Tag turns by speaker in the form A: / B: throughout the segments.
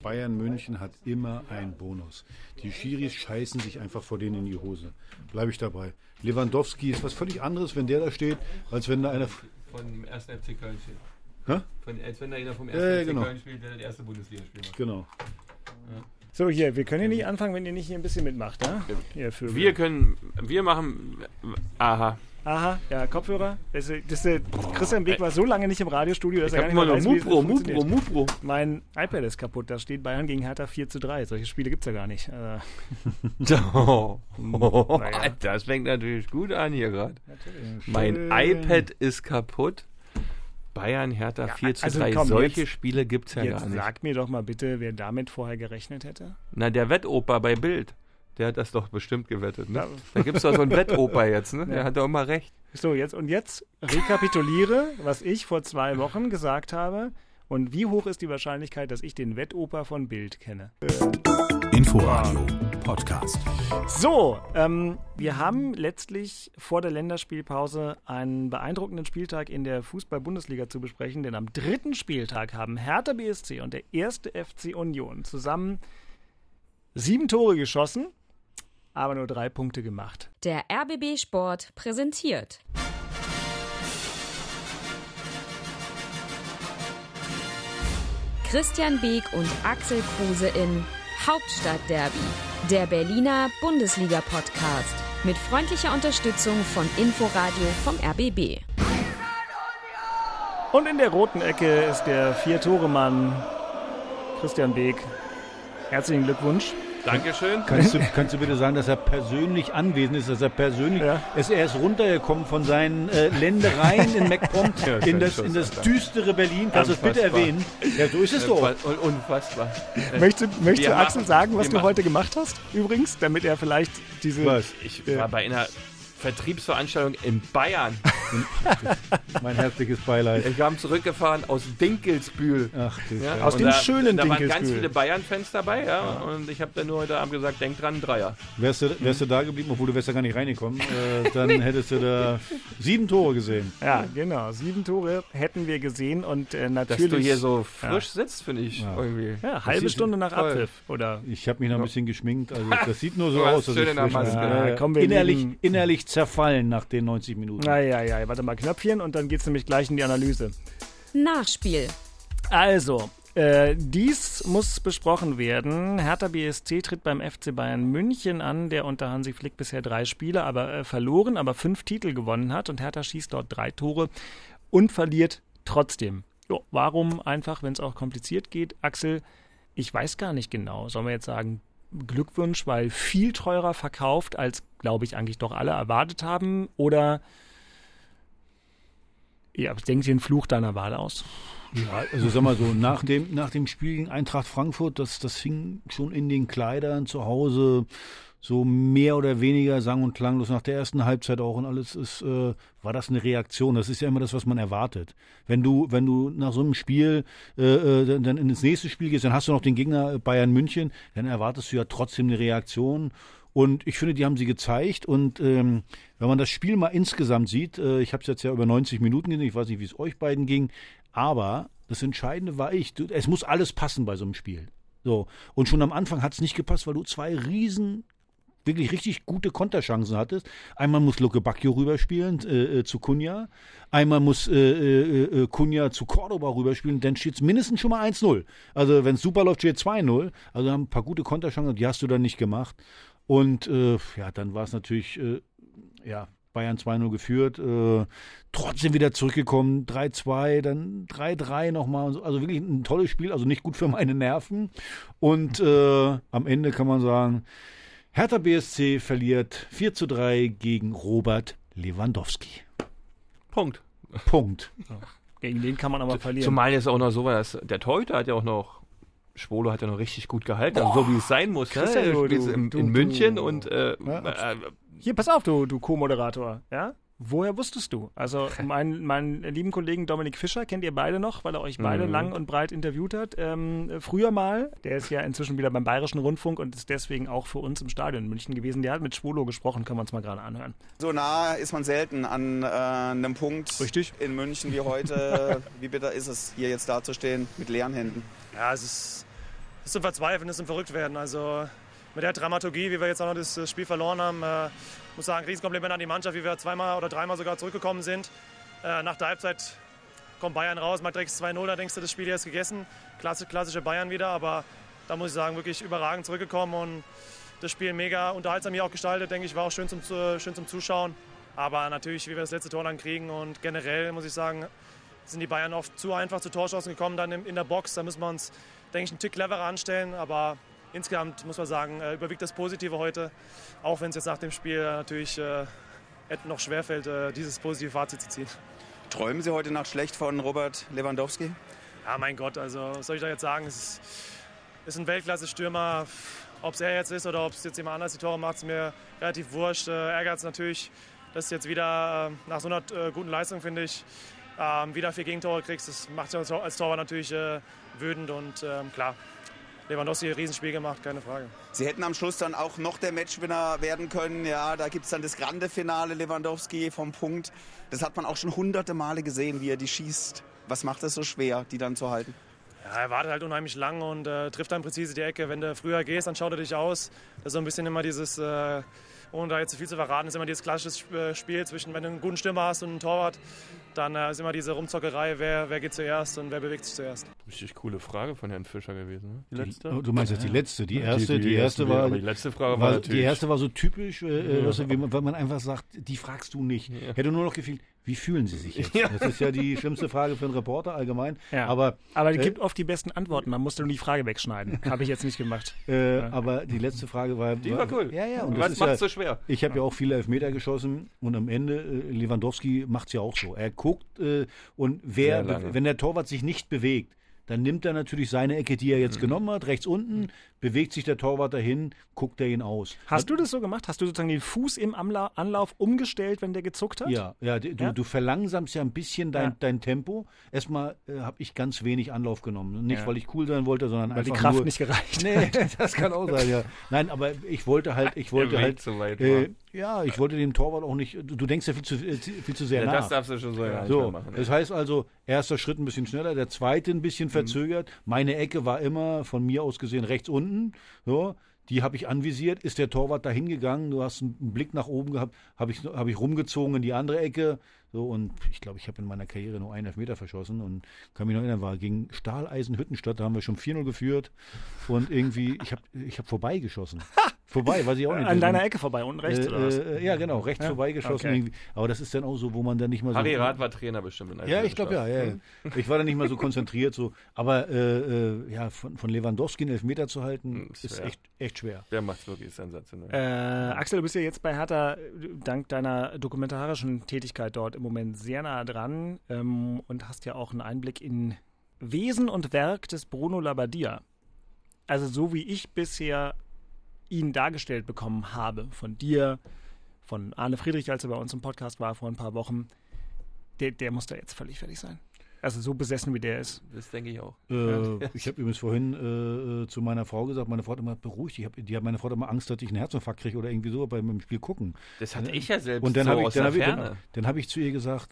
A: Bayern München hat immer einen Bonus. Die Schiris scheißen sich einfach vor denen in die Hose. Bleibe ich dabei. Lewandowski ist was völlig anderes, wenn der da steht, als wenn da einer.
B: Von dem ersten FC Köln steht.
A: Hä?
B: Von, als wenn da einer vom
A: Ja,
B: ersten
A: ja,
B: FC
A: genau.
B: Köln spielt, der das erste Bundesligaspiel macht.
A: Genau.
C: So, hier, wir können hier nicht anfangen, wenn ihr nicht hier ein bisschen mitmacht, ne?
B: Wir können, wir machen, aha.
C: Aha, ja, Kopfhörer. Das, das, ist- Christian Beek war so lange nicht im Radiostudio, dass
B: Ich
C: er gar nicht mehr weiß, wie es
B: Mupro,
C: funktioniert.
B: Mupro, Mupro.
C: Mein iPad ist kaputt, da steht Bayern gegen Hertha 4 zu 3. Solche Spiele gibt's ja gar nicht.
B: Oh.
C: Naja.
B: Das fängt natürlich gut an hier gerade. Mein iPad ist kaputt. Bayern, Hertha 4 zu
C: also
B: 3.
C: komm,
B: Solche
C: jetzt-
B: Spiele gibt's ja
C: Jetzt
B: gar nicht.
C: sag mir doch mal bitte, wer damit vorher gerechnet hätte.
B: Na, der Wettoper bei Bild. Der hat das doch bestimmt gewettet, ne? Da gibt's doch so einen Wettoper jetzt, ne?
C: Ja.
B: Der hat doch immer recht.
C: So, jetzt und jetzt rekapituliere, was ich vor zwei Wochen gesagt habe. Und wie hoch ist die Wahrscheinlichkeit, dass ich den Wettoper von Bild kenne?
D: Inforadio Podcast.
C: So, ähm, wir haben letztlich vor der Länderspielpause einen beeindruckenden Spieltag in der Fußball-Bundesliga zu besprechen, denn am dritten Spieltag haben Hertha BSC und der erste FC Union zusammen sieben Tore geschossen, aber nur drei Punkte gemacht.
E: Der RBB Sport präsentiert. Christian Beek und Axel Kruse in Hauptstadtderby, der Berliner Bundesliga-Podcast. Mit freundlicher Unterstützung von Inforadio vom RBB.
C: Und in der roten Ecke ist der Vier-Tore-Mann Christian Beek. Herzlichen Glückwunsch.
B: Dankeschön.
A: Kannst du, kannst du bitte sagen, dass er persönlich anwesend ist, dass er persönlich,
C: Ja.
A: ist, er ist runtergekommen von seinen äh, Ländereien in MacPom
B: Ja,
A: in, das, in das düstere Berlin. Kannst du es bitte erwähnen? Ja, so ist es doch.
B: Un- Unfassbar.
C: Möchtest, du Axel
B: machen-
C: sagen, was du
B: machen-
C: heute gemacht hast, übrigens, damit er vielleicht diese.
A: Was?
B: Ich war bei einer Vertriebsveranstaltung in Bayern.
A: Mein herzliches Beileid.
B: Wir haben zurückgefahren aus Dinkelsbühl.
A: Ach,
B: Ja.
C: Aus dem
B: da,
C: schönen
B: Da waren ganz
C: Dinkelsbühl.
B: viele Bayern-Fans dabei, ja. Und ich habe dann nur heute Abend gesagt, denk dran, Dreier.
A: Wärst du, wärst du da geblieben, obwohl du wärst ja gar nicht reingekommen, äh, dann hättest du da sieben Tore gesehen.
C: Ja, genau. Sieben Tore hätten wir gesehen und äh,
B: Dass
C: natürlich.
B: du hier so frisch sitzt, finde ich
A: Ja.
B: irgendwie.
C: Ja, halbe Stunde nach
B: toll.
C: Abpfiff. Oder.
A: Ich habe mich noch ein bisschen geschminkt, also das sieht nur so aus. dass
B: schön
A: ich
B: in der
A: frisch bin. Ja,
C: Ja, komm, wir
A: innerlich,
C: lieben-
A: zerfallen nach den 90 Minuten.
C: Naja, ja, warte mal, Knöpfchen und dann geht's nämlich gleich in die Analyse.
E: Nachspiel.
C: Also, äh, dies muss besprochen werden. Hertha BSC tritt beim FC Bayern München an, der unter Hansi Flick bisher drei Spiele aber äh, verloren, aber fünf Titel gewonnen hat und Hertha schießt dort drei Tore und verliert trotzdem. Jo, warum einfach, wenn es auch kompliziert geht? Axel, ich weiß gar nicht genau. Sollen wir jetzt sagen, Glückwunsch, weil viel teurer verkauft, als, glaube ich, eigentlich doch alle erwartet haben? Oder ja, denkt ihr einen Fluch deiner Wahl aus?
A: Ja, also sag mal so, nach dem, nach dem Spiel gegen Eintracht Frankfurt, das, das hing schon in den Kleidern zu Hause so mehr oder weniger sang- und klanglos nach der ersten Halbzeit auch und alles ist, äh, war das eine Reaktion. Das ist ja immer das, was man erwartet. Wenn du, wenn du nach so einem Spiel äh, äh, dann, dann ins nächste Spiel gehst, dann hast du noch den Gegner Bayern München, dann erwartest du ja trotzdem eine Reaktion. Und ich finde, die haben sie gezeigt. Und ähm, wenn man das Spiel mal insgesamt sieht, äh, ich habe es jetzt ja über 90 Minuten gesehen, ich weiß nicht, wie es euch beiden ging, aber das Entscheidende war ich. Du, es muss alles passen bei so einem Spiel. So. Und schon am Anfang hat es nicht gepasst, weil du zwei riesen wirklich richtig gute Konterchancen hattest. Einmal muss Luke Bacchio rüberspielen äh, äh, zu Kunja. Einmal muss äh, äh, äh, Kunja zu Cordoba rüberspielen. Dann steht es mindestens schon mal 1-0. Also wenn es super läuft, steht 2-0. Also haben ein paar gute Konterchancen, die hast du dann nicht gemacht. Und ja, dann war es natürlich, ja, Bayern 2-0 geführt, äh, trotzdem wieder zurückgekommen, 3-2, dann 3-3 nochmal. so. Also wirklich ein tolles Spiel, also nicht gut für meine Nerven. Und äh, am Ende kann man sagen, Hertha BSC verliert 4 zu 3 gegen Robert Lewandowski.
B: Punkt.
A: Punkt.
C: Gegen den kann man aber verlieren.
B: Zumal jetzt auch noch so war, dass der Torhüter hat ja auch noch, Schwolo hat ja noch richtig gut gehalten, also so wie es sein muss. Ne?
C: du- du-
B: in,
C: du-
B: in München
C: du-
B: und äh,
C: Ja,
B: äh,
C: Hier, pass auf, du, du Co-Moderator. Ja? Woher wusstest du? Also, meinen meinen lieben Kollegen Dominik Fischer kennt ihr beide noch, weil er euch beide
B: Mhm.
C: lang und breit interviewt hat. Ähm, früher mal, der ist ja inzwischen wieder beim Bayerischen Rundfunk und ist deswegen auch für uns im Stadion in München gewesen. Der hat mit Schwolo gesprochen, können wir uns mal gerade anhören.
F: So nah ist man selten an äh, einem Punkt
C: Richtig.
F: in München wie heute. wie bitter ist es, hier jetzt dazustehen mit leeren Händen?
G: Ja, es ist, ist zum Verzweifeln, ist zum Verrücktwerden. Also mit der Dramaturgie, wie wir jetzt auch noch das Spiel verloren haben, äh, muss sagen, Riesenkompliment an die Mannschaft, wie wir zweimal oder dreimal sogar zurückgekommen sind. Äh, nach der Halbzeit kommt Bayern raus, macht direkt 2-0, da denkst du, das Spiel hier ist gegessen. Klasse, klassische Bayern wieder, aber da muss ich sagen, wirklich überragend zurückgekommen und das Spiel mega unterhaltsam hier auch gestaltet, denke ich, war auch schön zum, schön zum Zuschauen. Aber natürlich, wie wir das letzte Tor dann kriegen und generell muss ich sagen, sind die Bayern oft zu einfach zu Torschancen gekommen dann in der Box. Da müssen wir uns, denke ich, einen Tick cleverer anstellen. Aber insgesamt muss man sagen, äh, überwiegt das Positive heute. Auch wenn es jetzt nach dem Spiel natürlich äh, noch schwerfällt, äh, dieses positive Fazit zu ziehen.
F: Träumen Sie heute Nacht schlecht von Robert Lewandowski?
G: Ja, mein Gott, also was soll ich da jetzt sagen? Es ist, ist ein Weltklasse-Stürmer. Ob es er jetzt ist oder ob es jetzt jemand anders die Tore macht, ist mir relativ wurscht. Äh, ärgert es natürlich, dass es jetzt wieder äh, nach so einer äh, guten Leistung, finde ich, ähm, wieder vier Gegentore kriegst. Das macht als Torwart natürlich wütend und ähm, klar. Lewandowski ein Riesenspiel gemacht, keine Frage.
F: Sie hätten am Schluss dann auch noch der Matchwinner werden können. Ja, da gibt es dann das grande Finale Lewandowski vom Punkt. Das hat man auch schon hunderte Male gesehen, wie er die schießt. Was macht es so schwer, die dann zu halten?
G: Ja, er wartet halt unheimlich lang und äh, trifft dann präzise die Ecke. Wenn du früher gehst, dann schaut er dich aus. Das ist so ein bisschen immer dieses, äh, ohne da jetzt zu viel zu verraten, ist immer dieses klassische äh, Spiel zwischen, wenn du einen guten Stürmer hast und einen Torwart, dann äh, ist immer diese Rumzockerei, wer, wer geht zuerst und wer bewegt sich zuerst.
B: Richtig coole Frage von Herrn Fischer gewesen. Ne?
A: Die letzte? Die, du meinst jetzt die letzte, die erste, die, die, die erste war,
B: die letzte Frage
A: war,
B: war
A: die erste war so typisch, äh, ja. also, wenn man einfach sagt, die fragst du nicht. Ja. Hätte nur noch gefehlt, wie fühlen Sie sich jetzt? Ja. Das ist ja die schlimmste Frage für einen Reporter allgemein.
C: Ja. Aber, aber die äh, gibt oft die besten Antworten. Man musste nur die Frage wegschneiden. Habe ich jetzt nicht gemacht.
A: Äh, ja. Aber die letzte Frage war.
B: Die war, war cool.
A: Ja, ja. Und
B: Was macht es so schwer?
A: Ich habe ja auch viele Elfmeter geschossen und am Ende, äh, Lewandowski macht es ja auch so. Er guckt äh, und wer, wenn der Torwart sich nicht bewegt, dann nimmt er natürlich seine Ecke, die er jetzt mhm. genommen hat, rechts unten, bewegt sich der Torwart dahin, guckt er ihn aus.
C: Hast hat, du das so gemacht? Hast du sozusagen den Fuß im Anlauf umgestellt, wenn der gezuckt hat?
A: Ja, ja, du, ja? du verlangsamst ja ein bisschen dein, ja. dein Tempo. Erstmal äh, habe ich ganz wenig Anlauf genommen. Nicht, ja. weil ich cool sein wollte, sondern
C: weil
A: einfach
C: die Kraft
A: nur,
C: nicht gereicht
A: Nee, das kann auch sein, ja. Nein, aber ich wollte halt, ich wollte halt,
B: so weit
A: äh, ja, ich wollte dem Torwart auch nicht, du, du denkst ja viel zu, äh, viel zu sehr
B: ja,
A: nach.
B: Das darfst du schon so, ja,
A: so
B: machen.
A: Das heißt also, erster Schritt ein bisschen schneller, der zweite ein bisschen mhm. verzögert. Meine Ecke war immer von mir aus gesehen rechts unten, so. Die habe ich anvisiert, ist der Torwart da hingegangen, du hast einen Blick nach oben gehabt, habe ich, hab ich rumgezogen in die andere Ecke. So, und ich glaube, ich habe in meiner Karriere nur einen Elfmeter verschossen und kann mich noch erinnern, war gegen Stahleisen Hüttenstadt, da haben wir schon 4-0 geführt und irgendwie, ich habe ich hab vorbeigeschossen. Vorbei, weiß ich auch nicht.
C: An deiner Ecke vorbei, unten rechts
A: äh, oder was? Äh, ja, genau, rechts ja? vorbeigeschossen. Okay. Aber das ist dann auch so, wo man dann nicht mal so.
B: Harry Rath war Trainer bestimmt. In
A: ja, ich glaube ja, ja. Ich war dann nicht mal so konzentriert. so. Aber äh, äh, ja, von, von Lewandowski einen Elfmeter zu halten, hm, ist, ist echt, echt schwer.
B: Der macht wirklich sensationell.
C: Äh, Axel, du bist ja jetzt bei Hertha dank deiner dokumentarischen Tätigkeit dort im Moment sehr nah dran ähm, und hast ja auch einen Einblick in Wesen und Werk des Bruno Labbadia. Also so wie ich bisher ihn dargestellt bekommen habe, von dir, von Arne Friedrich, als er bei uns im Podcast war vor ein paar Wochen, der, der muss da jetzt völlig fertig sein. Also so besessen, wie der ist.
B: Das denke ich auch.
A: Äh, ich habe übrigens vorhin äh, zu meiner Frau gesagt, meine Frau hat immer beruhigt. Ich hab, die hat meine Frau hat immer Angst, dass ich einen Herzinfarkt kriege oder irgendwie so beim Spiel gucken.
B: Das hatte ich ja selbst
A: Und dann
B: so
A: habe ich, dann
B: hab
A: ich, dann, dann hab ich zu ihr gesagt,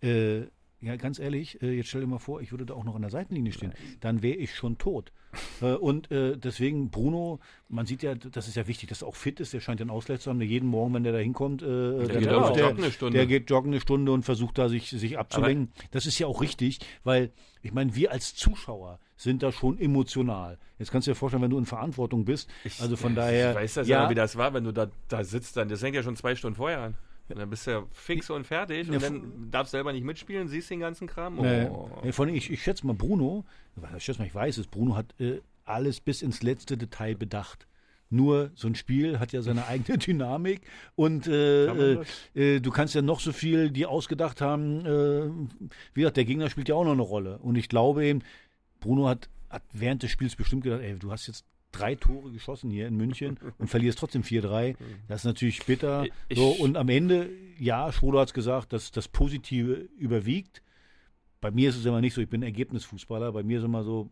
A: äh, ja, ganz ehrlich, äh, jetzt stell dir mal vor, ich würde da auch noch an der Seitenlinie stehen. Dann wäre ich schon tot. Äh, und äh, deswegen, Bruno, man sieht ja, das ist ja wichtig, dass er auch fit ist. Der scheint ja einen Ausgleich zu haben. Der jeden Morgen, wenn der da hinkommt, der,
B: der, geht
A: der,
B: joggen eine Stunde.
A: der geht joggen eine Stunde und versucht da sich, sich abzulenken. Aber das ist ja auch richtig, weil ich meine, wir als Zuschauer sind da schon emotional. Jetzt kannst du dir vorstellen, wenn du in Verantwortung bist. Also von daher.
B: Ich weiß das ja, wie das war, wenn du da, da sitzt, dann, das fängt ja schon zwei Stunden vorher an. Und dann bist du ja fix und fertig und dann darfst du selber nicht mitspielen, siehst den ganzen Kram.
A: Oh. Nee, vor allem, ich, ich schätze mal, Bruno, ich schätze mal, ich weiß es, Bruno hat äh, alles bis ins letzte Detail bedacht. Nur so ein Spiel hat ja seine eigene Dynamik und äh, äh, äh, du kannst ja noch so viel die ausgedacht haben. Äh, wie gesagt, der Gegner spielt ja auch noch eine Rolle. Und ich glaube eben, Bruno hat, hat während des Spiels bestimmt gedacht, ey, du hast jetzt drei Tore geschossen hier in München und verlierst trotzdem 4-3. Das ist natürlich bitter. Ich, so, und am Ende, ja, Schroeder hat es gesagt, dass das Positive überwiegt. Bei mir ist es immer nicht so, ich bin Ergebnisfußballer. Bei mir ist es immer so,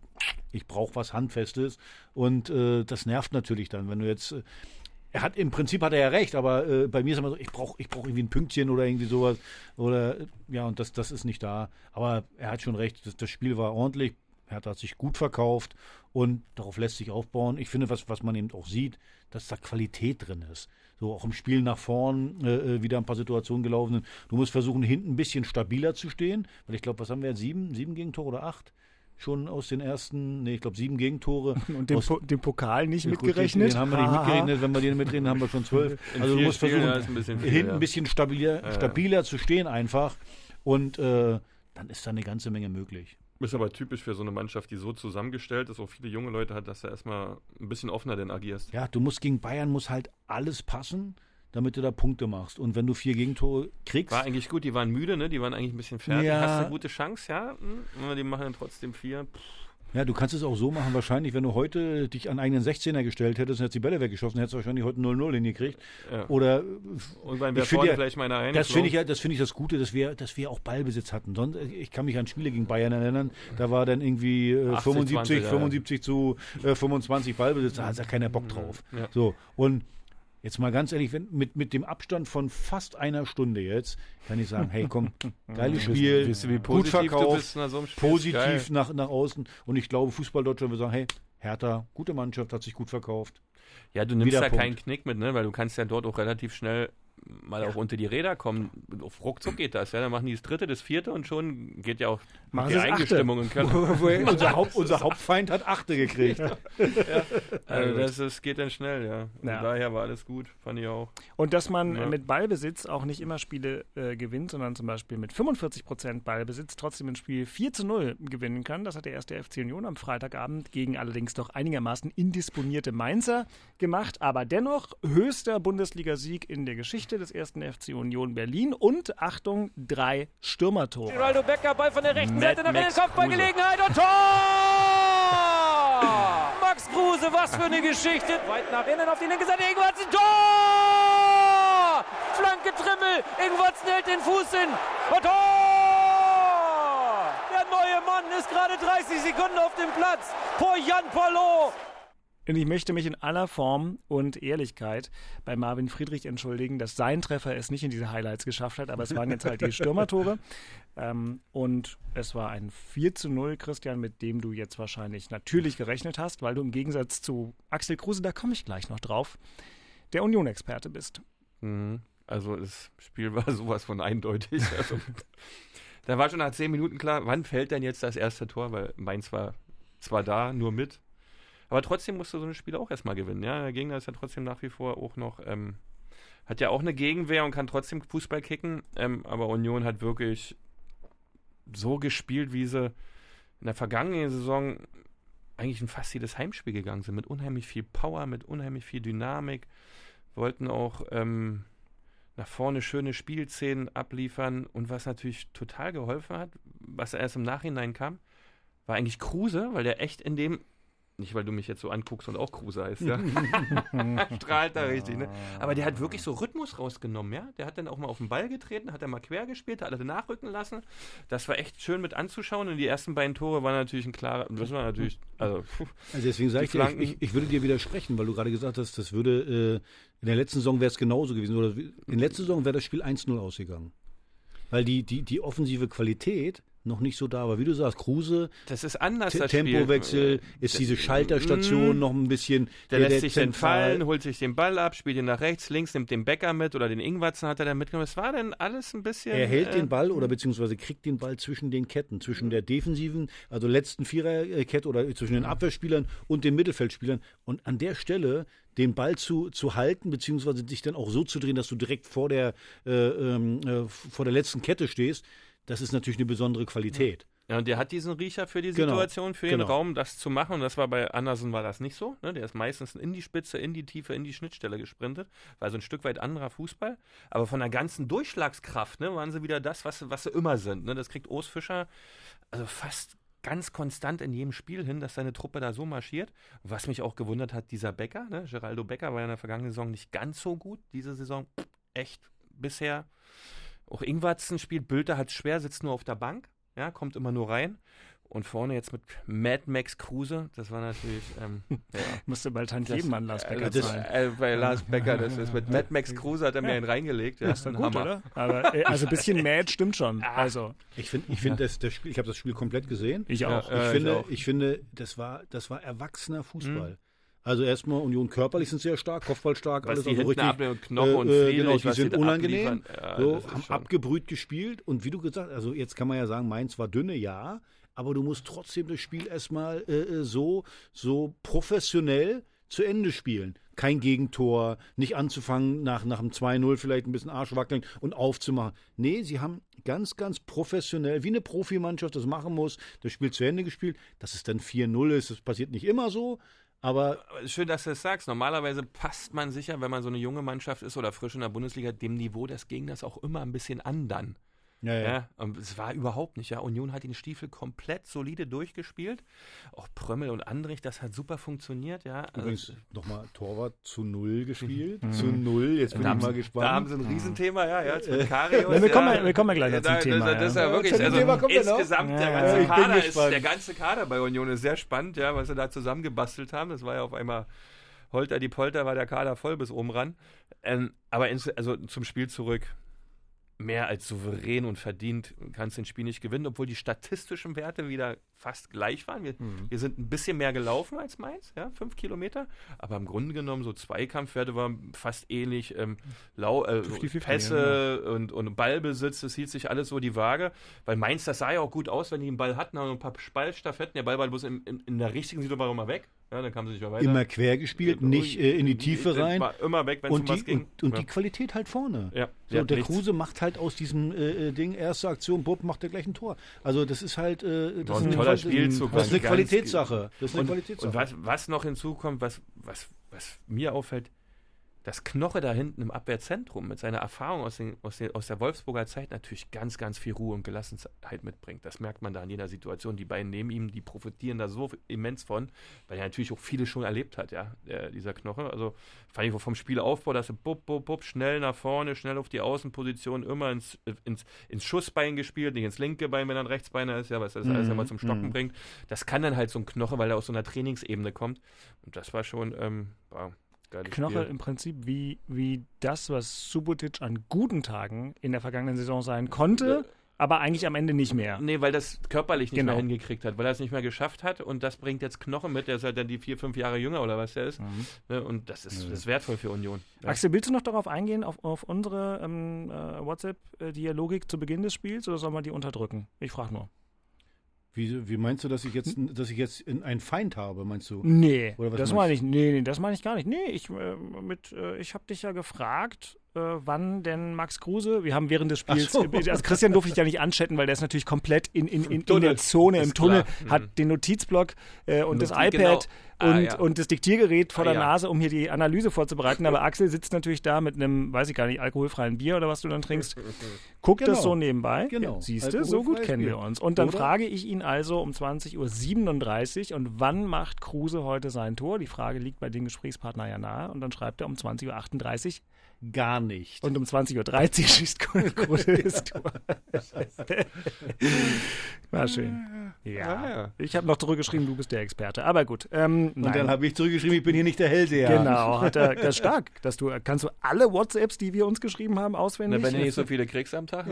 A: ich brauche was Handfestes. Und äh, das nervt natürlich dann, wenn du jetzt. Äh, er hat im Prinzip hat er ja recht, aber äh, bei mir ist immer so, ich brauche ich brauch irgendwie ein Pünktchen oder irgendwie sowas. Oder ja, und das, das ist nicht da. Aber er hat schon recht, das, das Spiel war ordentlich Hertha hat sich gut verkauft und darauf lässt sich aufbauen. Ich finde, was, was man eben auch sieht, dass da Qualität drin ist. So auch im Spiel nach vorn äh, äh wieder ein paar Situationen gelaufen sind. Du musst versuchen, hinten ein bisschen stabiler zu stehen, weil ich glaube, was haben wir jetzt? Sieben, sieben Gegentore oder acht? Schon aus den ersten, nee, ich glaube sieben Gegentore.
C: Und den, po den Pokal nicht ja, mitgerechnet?
A: Den haben wir nicht mitgerechnet. Wenn wir den mitreden, haben wir schon zwölf. also du musst versuchen, ein bisschen viel, hinten ein bisschen stabiler, stabiler zu stehen einfach. Und äh, dann ist da eine ganze Menge möglich.
B: Ist aber typisch für so eine Mannschaft, die so zusammengestellt ist, auch viele junge Leute hat, dass du erstmal ein bisschen offener denn agierst.
A: Ja, du musst gegen Bayern muss halt alles passen, damit du da Punkte machst. Und wenn du vier Gegentore kriegst.
B: War eigentlich gut, die waren müde, ne? Die waren eigentlich ein bisschen fertig. Ja. Hast du eine gute Chance, ja? Hm? Die machen dann trotzdem vier. Pff.
A: Ja, du kannst es auch so machen, wahrscheinlich, wenn du heute dich an einen 16er gestellt hättest und hättest die Bälle weggeschossen, hättest du wahrscheinlich heute 0-0 hingekriegt. Ja. Oder
B: und beim vorne ja, vielleicht mal eine
A: Das finde ich ja, das finde ich das Gute, dass wir, dass wir auch Ballbesitz hatten. Sonst, ich kann mich an Spiele gegen Bayern erinnern, da war dann irgendwie äh, 80, 75, 20, 75 ja. zu äh, 25 Ballbesitz, da hat ja keiner Bock drauf. Ja. So. Und Jetzt mal ganz ehrlich, wenn, mit, mit dem Abstand von fast einer Stunde jetzt, kann ich sagen, hey komm, geiles Spiel,
B: du, wie gut
A: verkauft, so positiv nach, nach außen. Und ich glaube, Fußball Deutschland würde sagen, hey, Hertha, gute Mannschaft, hat sich gut verkauft.
B: Ja, du nimmst Wieder ja keinen Knick mit, ne? weil du kannst ja dort auch relativ schnell mal ja. auch unter die Räder kommen. Auf ruckzuck geht das, ja. Dann machen die das dritte, das vierte und schon geht ja auch
A: machen die Eigenstimmung in Köln. unser, Haupt, unser Hauptfeind hat achte gekriegt. ja.
B: Also das, das geht dann schnell, ja. ja. Daher war alles gut, fand ich auch.
C: Und dass man mit Ballbesitz auch nicht immer Spiele äh, gewinnt, sondern zum Beispiel mit 45 Prozent Ballbesitz trotzdem ein Spiel 4 zu 0 gewinnen kann. Das hat der erste FC Union am Freitagabend gegen allerdings doch einigermaßen indisponierte Mainzer gemacht, aber dennoch höchster Bundesligasieg in der Geschichte Geschichte des ersten FC Union Berlin und Achtung, drei Stürmertore.
H: Geraldo Becker, Ball von der rechten Seite nach innen, Kopfballgelegenheit und Tor! Max Kruse, was für eine Geschichte. Weit nach innen auf die linke Seite, Ingwarzen, Tor! Flanke Trimmel, Ingwarzen hält den Fuß hin und Tor! Der neue Mann ist gerade 30 Sekunden auf dem Platz. Por Jan Polo.
C: Und ich möchte mich in aller Form und Ehrlichkeit bei Marvin Friedrich entschuldigen, dass sein Treffer es nicht in diese Highlights geschafft hat, aber es waren jetzt halt die Stürmertore. Ähm, und es war ein 4 zu 0, Christian, mit dem du jetzt wahrscheinlich natürlich gerechnet hast, weil du im Gegensatz zu Axel Kruse, da komme ich gleich noch drauf, der Union-Experte bist.
B: Mhm. Also das Spiel war sowas von eindeutig. Also, da war schon nach zehn Minuten klar, wann fällt denn jetzt das erste Tor, weil Mainz war zwar da, nur mit, aber trotzdem musst du so ein Spiel auch erstmal gewinnen. Ja? Der Gegner ist ja trotzdem nach wie vor auch noch, ähm, hat ja auch eine Gegenwehr und kann trotzdem Fußball kicken. Ähm, aber Union hat wirklich so gespielt, wie sie in der vergangenen Saison eigentlich in fast jedes Heimspiel gegangen sind. Mit unheimlich viel Power, mit unheimlich viel Dynamik. Wollten auch ähm, nach vorne schöne Spielszenen abliefern. Und was natürlich total geholfen hat, was erst im Nachhinein kam, war eigentlich Kruse, weil der echt in dem nicht, weil du mich jetzt so anguckst und auch Kruse heißt, ja. Strahlt da richtig, ne? Aber der hat wirklich so Rhythmus rausgenommen, ja. Der hat dann auch mal auf den Ball getreten, hat dann mal quer gespielt, hat alle nachrücken lassen. Das war echt schön mit anzuschauen und die ersten beiden Tore waren natürlich ein klarer, das war natürlich, also.
A: Also deswegen sage ich dir, ich, ich, würde dir widersprechen, weil du gerade gesagt hast, das würde, äh, in der letzten Saison wäre es genauso gewesen. Oder in der letzten Saison wäre das Spiel 1-0 ausgegangen. Weil die, die, die offensive Qualität noch nicht so da war. Wie du sagst, Kruse,
B: das ist anders. Das
A: Tempowechsel, Spiel. ist diese Schalterstation mm, noch ein bisschen.
B: Der, der lässt der sich dann fallen, holt sich den Ball ab, spielt ihn nach rechts, links, nimmt den Bäcker mit oder den Ingwatzen hat er dann mitgenommen. Es war dann alles ein bisschen.
A: Er hält äh, den Ball oder beziehungsweise kriegt den Ball zwischen den Ketten, zwischen der defensiven, also letzten Viererkette oder zwischen den Abwehrspielern und den Mittelfeldspielern. Und an der Stelle den Ball zu, zu halten, beziehungsweise dich dann auch so zu drehen, dass du direkt vor der, äh, ähm, äh, vor der letzten Kette stehst das ist natürlich eine besondere Qualität.
B: Ja, und der hat diesen Riecher für die genau. Situation, genau. für den genau. Raum, das zu machen. Und das war bei Andersen war das nicht so. Ne? Der ist meistens in die Spitze, in die Tiefe, in die Schnittstelle gesprintet. War so ein Stück weit anderer Fußball. Aber von der ganzen Durchschlagskraft ne, waren sie wieder das, was, was sie immer sind. Ne? Das kriegt Urs Fischer also fast ganz konstant in jedem Spiel hin, dass seine Truppe da so marschiert. Was mich auch gewundert hat, dieser Becker, ne? Geraldo Becker war ja in der vergangenen Saison nicht ganz so gut. Diese Saison echt bisher auch Ingwatzen spielt, Bülter hat schwer, sitzt nur auf der Bank, ja, kommt immer nur rein. Und vorne jetzt mit Mad Max Kruse, das war natürlich. Ähm, ja.
C: Musste bald jedem an Lars Becker
B: äh, das,
C: zahlen.
B: äh, bei Lars Becker, das ist mit Mad Max Kruse hat er mir einen reingelegt. Ja,
C: Das ist
B: ein
C: gut,
B: Hammer.
C: oder? Aber äh, also ein bisschen mad stimmt schon. Also
A: Ich finde, ich, find, das, das Spiel, ich habe das Spiel komplett gesehen.
C: ich
B: Ja,
C: auch.
A: Ich,
B: äh, ich
A: finde,
B: auch.
A: ich, finde, das war, das war erwachsener Fußball. Also erstmal Union körperlich sind sehr stark, Kopfball stark,
B: Was
A: alles
B: die
A: also richtig.
B: abnehmen, Knoche und
A: äh, äh,
B: Friedrich,
A: genau, die sind unangenehm.
B: ja,
A: so, haben abgebrüht gespielt und wie du gesagt, also jetzt kann man ja sagen, Mainz war dünne, ja, aber du musst trotzdem das Spiel erstmal äh, äh, so, so professionell zu Ende spielen. Kein Gegentor, nicht anzufangen nach, nach dem 2-0 vielleicht ein bisschen Arsch wackeln und aufzumachen. Nee, sie haben ganz, ganz professionell, wie eine Profimannschaft das machen muss, das Spiel zu Ende gespielt. Dass es dann 4-0 ist, das passiert nicht immer so, aber
B: Schön, dass du das sagst. Normalerweise passt man sich ja, wenn man so eine junge Mannschaft ist oder frisch in der Bundesliga, dem Niveau des Gegners auch immer ein bisschen an dann.
A: Ja,
B: Ja, und es war überhaupt nicht. Ja, Union hat den Stiefel komplett solide durchgespielt. Auch Prömmel und Andrich, das hat super funktioniert. Ja, also,
A: Übrigens nochmal Torwart zu null gespielt. Zu null, jetzt bin
B: da,
A: ich
B: haben
A: mal
B: sie,
A: gespannt.
B: da haben sie ein Riesenthema, ja, ja, jetzt mit Karius.
C: Na, wir kommen
B: ja.
C: ja- wir kommen ja gleich noch zum
B: Da-
C: Thema,
B: Das, das ist ja
A: ja.
B: wirklich,
A: Zu dem
B: also
A: Thema noch.
B: insgesamt, der
C: Ja,
B: ganze
A: ja,
B: Kader ist, der ganze Kader bei Union ist sehr spannend, ja, was sie da zusammengebastelt haben. Das war ja auf einmal Holter die Polter, war der Kader voll bis oben ran. Ähm, aber ins, also zum Spiel zurück. Mehr als souverän und verdient kannst du ein Spiel nicht gewinnen, obwohl die statistischen Werte wieder fast gleich waren. Wir,
C: Mhm.
B: wir sind ein bisschen mehr gelaufen als Mainz, ja, fünf Kilometer. Aber im Grunde genommen, so Zweikampfwerte waren fast ähnlich. Ähm, lau, äh, so
C: 50-50,
B: Pässe und, und Ballbesitz, das hielt sich alles so die Waage. Weil Mainz, das sah ja auch gut aus, wenn die den Ball hatten, haben ein paar Ballstaffetten. Der Ball war bloß in, in, in der richtigen Situation immer weg. Ja, dann kam sie nicht mehr weiter.
A: Immer quer gespielt, nicht äh, in die Tiefe rein.
B: War immer weg, wenn es um
A: Und,
B: was
A: die,
B: ging.
A: und, und
B: ja.
A: die Qualität halt vorne.
B: ja.
A: So, der
B: nichts.
A: Kruse macht halt aus diesem äh, äh, Ding, erste Aktion, Bub, macht der gleich ein Tor. Also das ist halt äh, das ist
B: ein
A: eine,
B: toller Spielzug,
A: Das ist eine Qualitätssache. Das ist eine
B: Und,
A: Qualitätssache.
B: und was, was noch hinzukommt, was, was, was mir auffällt, dass Knoche da hinten im Abwehrzentrum mit seiner Erfahrung aus, den, aus, den, aus der Wolfsburger Zeit natürlich ganz, ganz viel Ruhe und Gelassenheit mitbringt. Das merkt man da in jeder Situation. Die beiden neben ihm, die profitieren da so immens von, weil er natürlich auch viele schon erlebt hat, ja, der, dieser Knoche. Also fand ich vom Spielaufbau, dass er bub, bub, bub, schnell nach vorne, schnell auf die Außenposition, immer ins, ins, ins Schussbein gespielt, nicht ins linke Bein, wenn er ein Rechtsbeiner ist, ja, was das alles
A: Mhm,
B: immer zum Stocken
A: mhm.
B: bringt. Das kann dann halt so ein Knoche, weil er aus so einer Trainingsebene kommt. Und das war schon, ähm, wow, geiles
C: Knoche
B: Spiel.
C: im Prinzip wie, wie das, was Subotic an guten Tagen in der vergangenen Saison sein konnte, aber eigentlich am Ende nicht mehr.
B: Nee, weil das körperlich nicht
C: Genau.
B: mehr hingekriegt hat, weil er es nicht mehr geschafft hat und das bringt jetzt Knoche mit, der ist halt dann die vier, fünf Jahre jünger oder was der ist. Ne? Und das ist, das ist wertvoll für Union. Ja.
C: Axel, willst du noch darauf eingehen, auf, auf unsere ähm, äh, WhatsApp-Dialogik zu Beginn des Spiels oder soll man die unterdrücken? Ich frage nur.
A: Wie, wie meinst du, dass ich jetzt,
B: Hm?
A: dass ich jetzt in einen Feind habe, meinst du?
C: Nee, das meine ich. Nee, nee, das meine ich gar nicht. Nee, ich, äh, mit, äh, ich habe dich ja gefragt, äh, wann denn Max Kruse, wir haben während des Spiels,
A: so.
C: also Christian durfte ich ja nicht anchatten, weil der ist natürlich komplett in, in, in, in der Zone, im
B: Ist
C: Tunnel,
B: klar. Mhm.
C: hat den Notizblock äh, und das
B: Noti-
C: iPad
B: genau. Ah,
C: und,
B: ja.
C: und das Diktiergerät vor
B: Ah,
C: der
B: ja.
C: Nase, um hier die Analyse vorzubereiten. Aber Axel sitzt natürlich da mit einem, weiß ich gar nicht, alkoholfreien Bier oder was du dann trinkst. Guckt das
A: Genau.
C: so nebenbei.
A: Genau.
C: Ja, Siehst du, so gut kennen wir
A: Bier.
C: uns. Und dann
A: Oder?
C: frage ich ihn also um 20.37 Uhr und wann macht Kruse heute sein Tor? Die Frage liegt bei dem Gesprächspartner ja nahe. Und dann schreibt er um 20.38 Uhr
A: Gar nicht.
C: und um 20.30 Uhr schießt Tor. War schön. Ja.
B: Ah, ja.
C: Ich habe noch zurückgeschrieben, du bist der Experte. Aber gut. Ähm,
A: und dann habe ich zurückgeschrieben, ich bin hier nicht der Hellseher.
C: Genau, hat er, das ist stark, dass du kannst du alle WhatsApps, die wir uns geschrieben haben,
B: Na,
C: auswendig.
B: wenn du nicht so viele kriegst am Tag.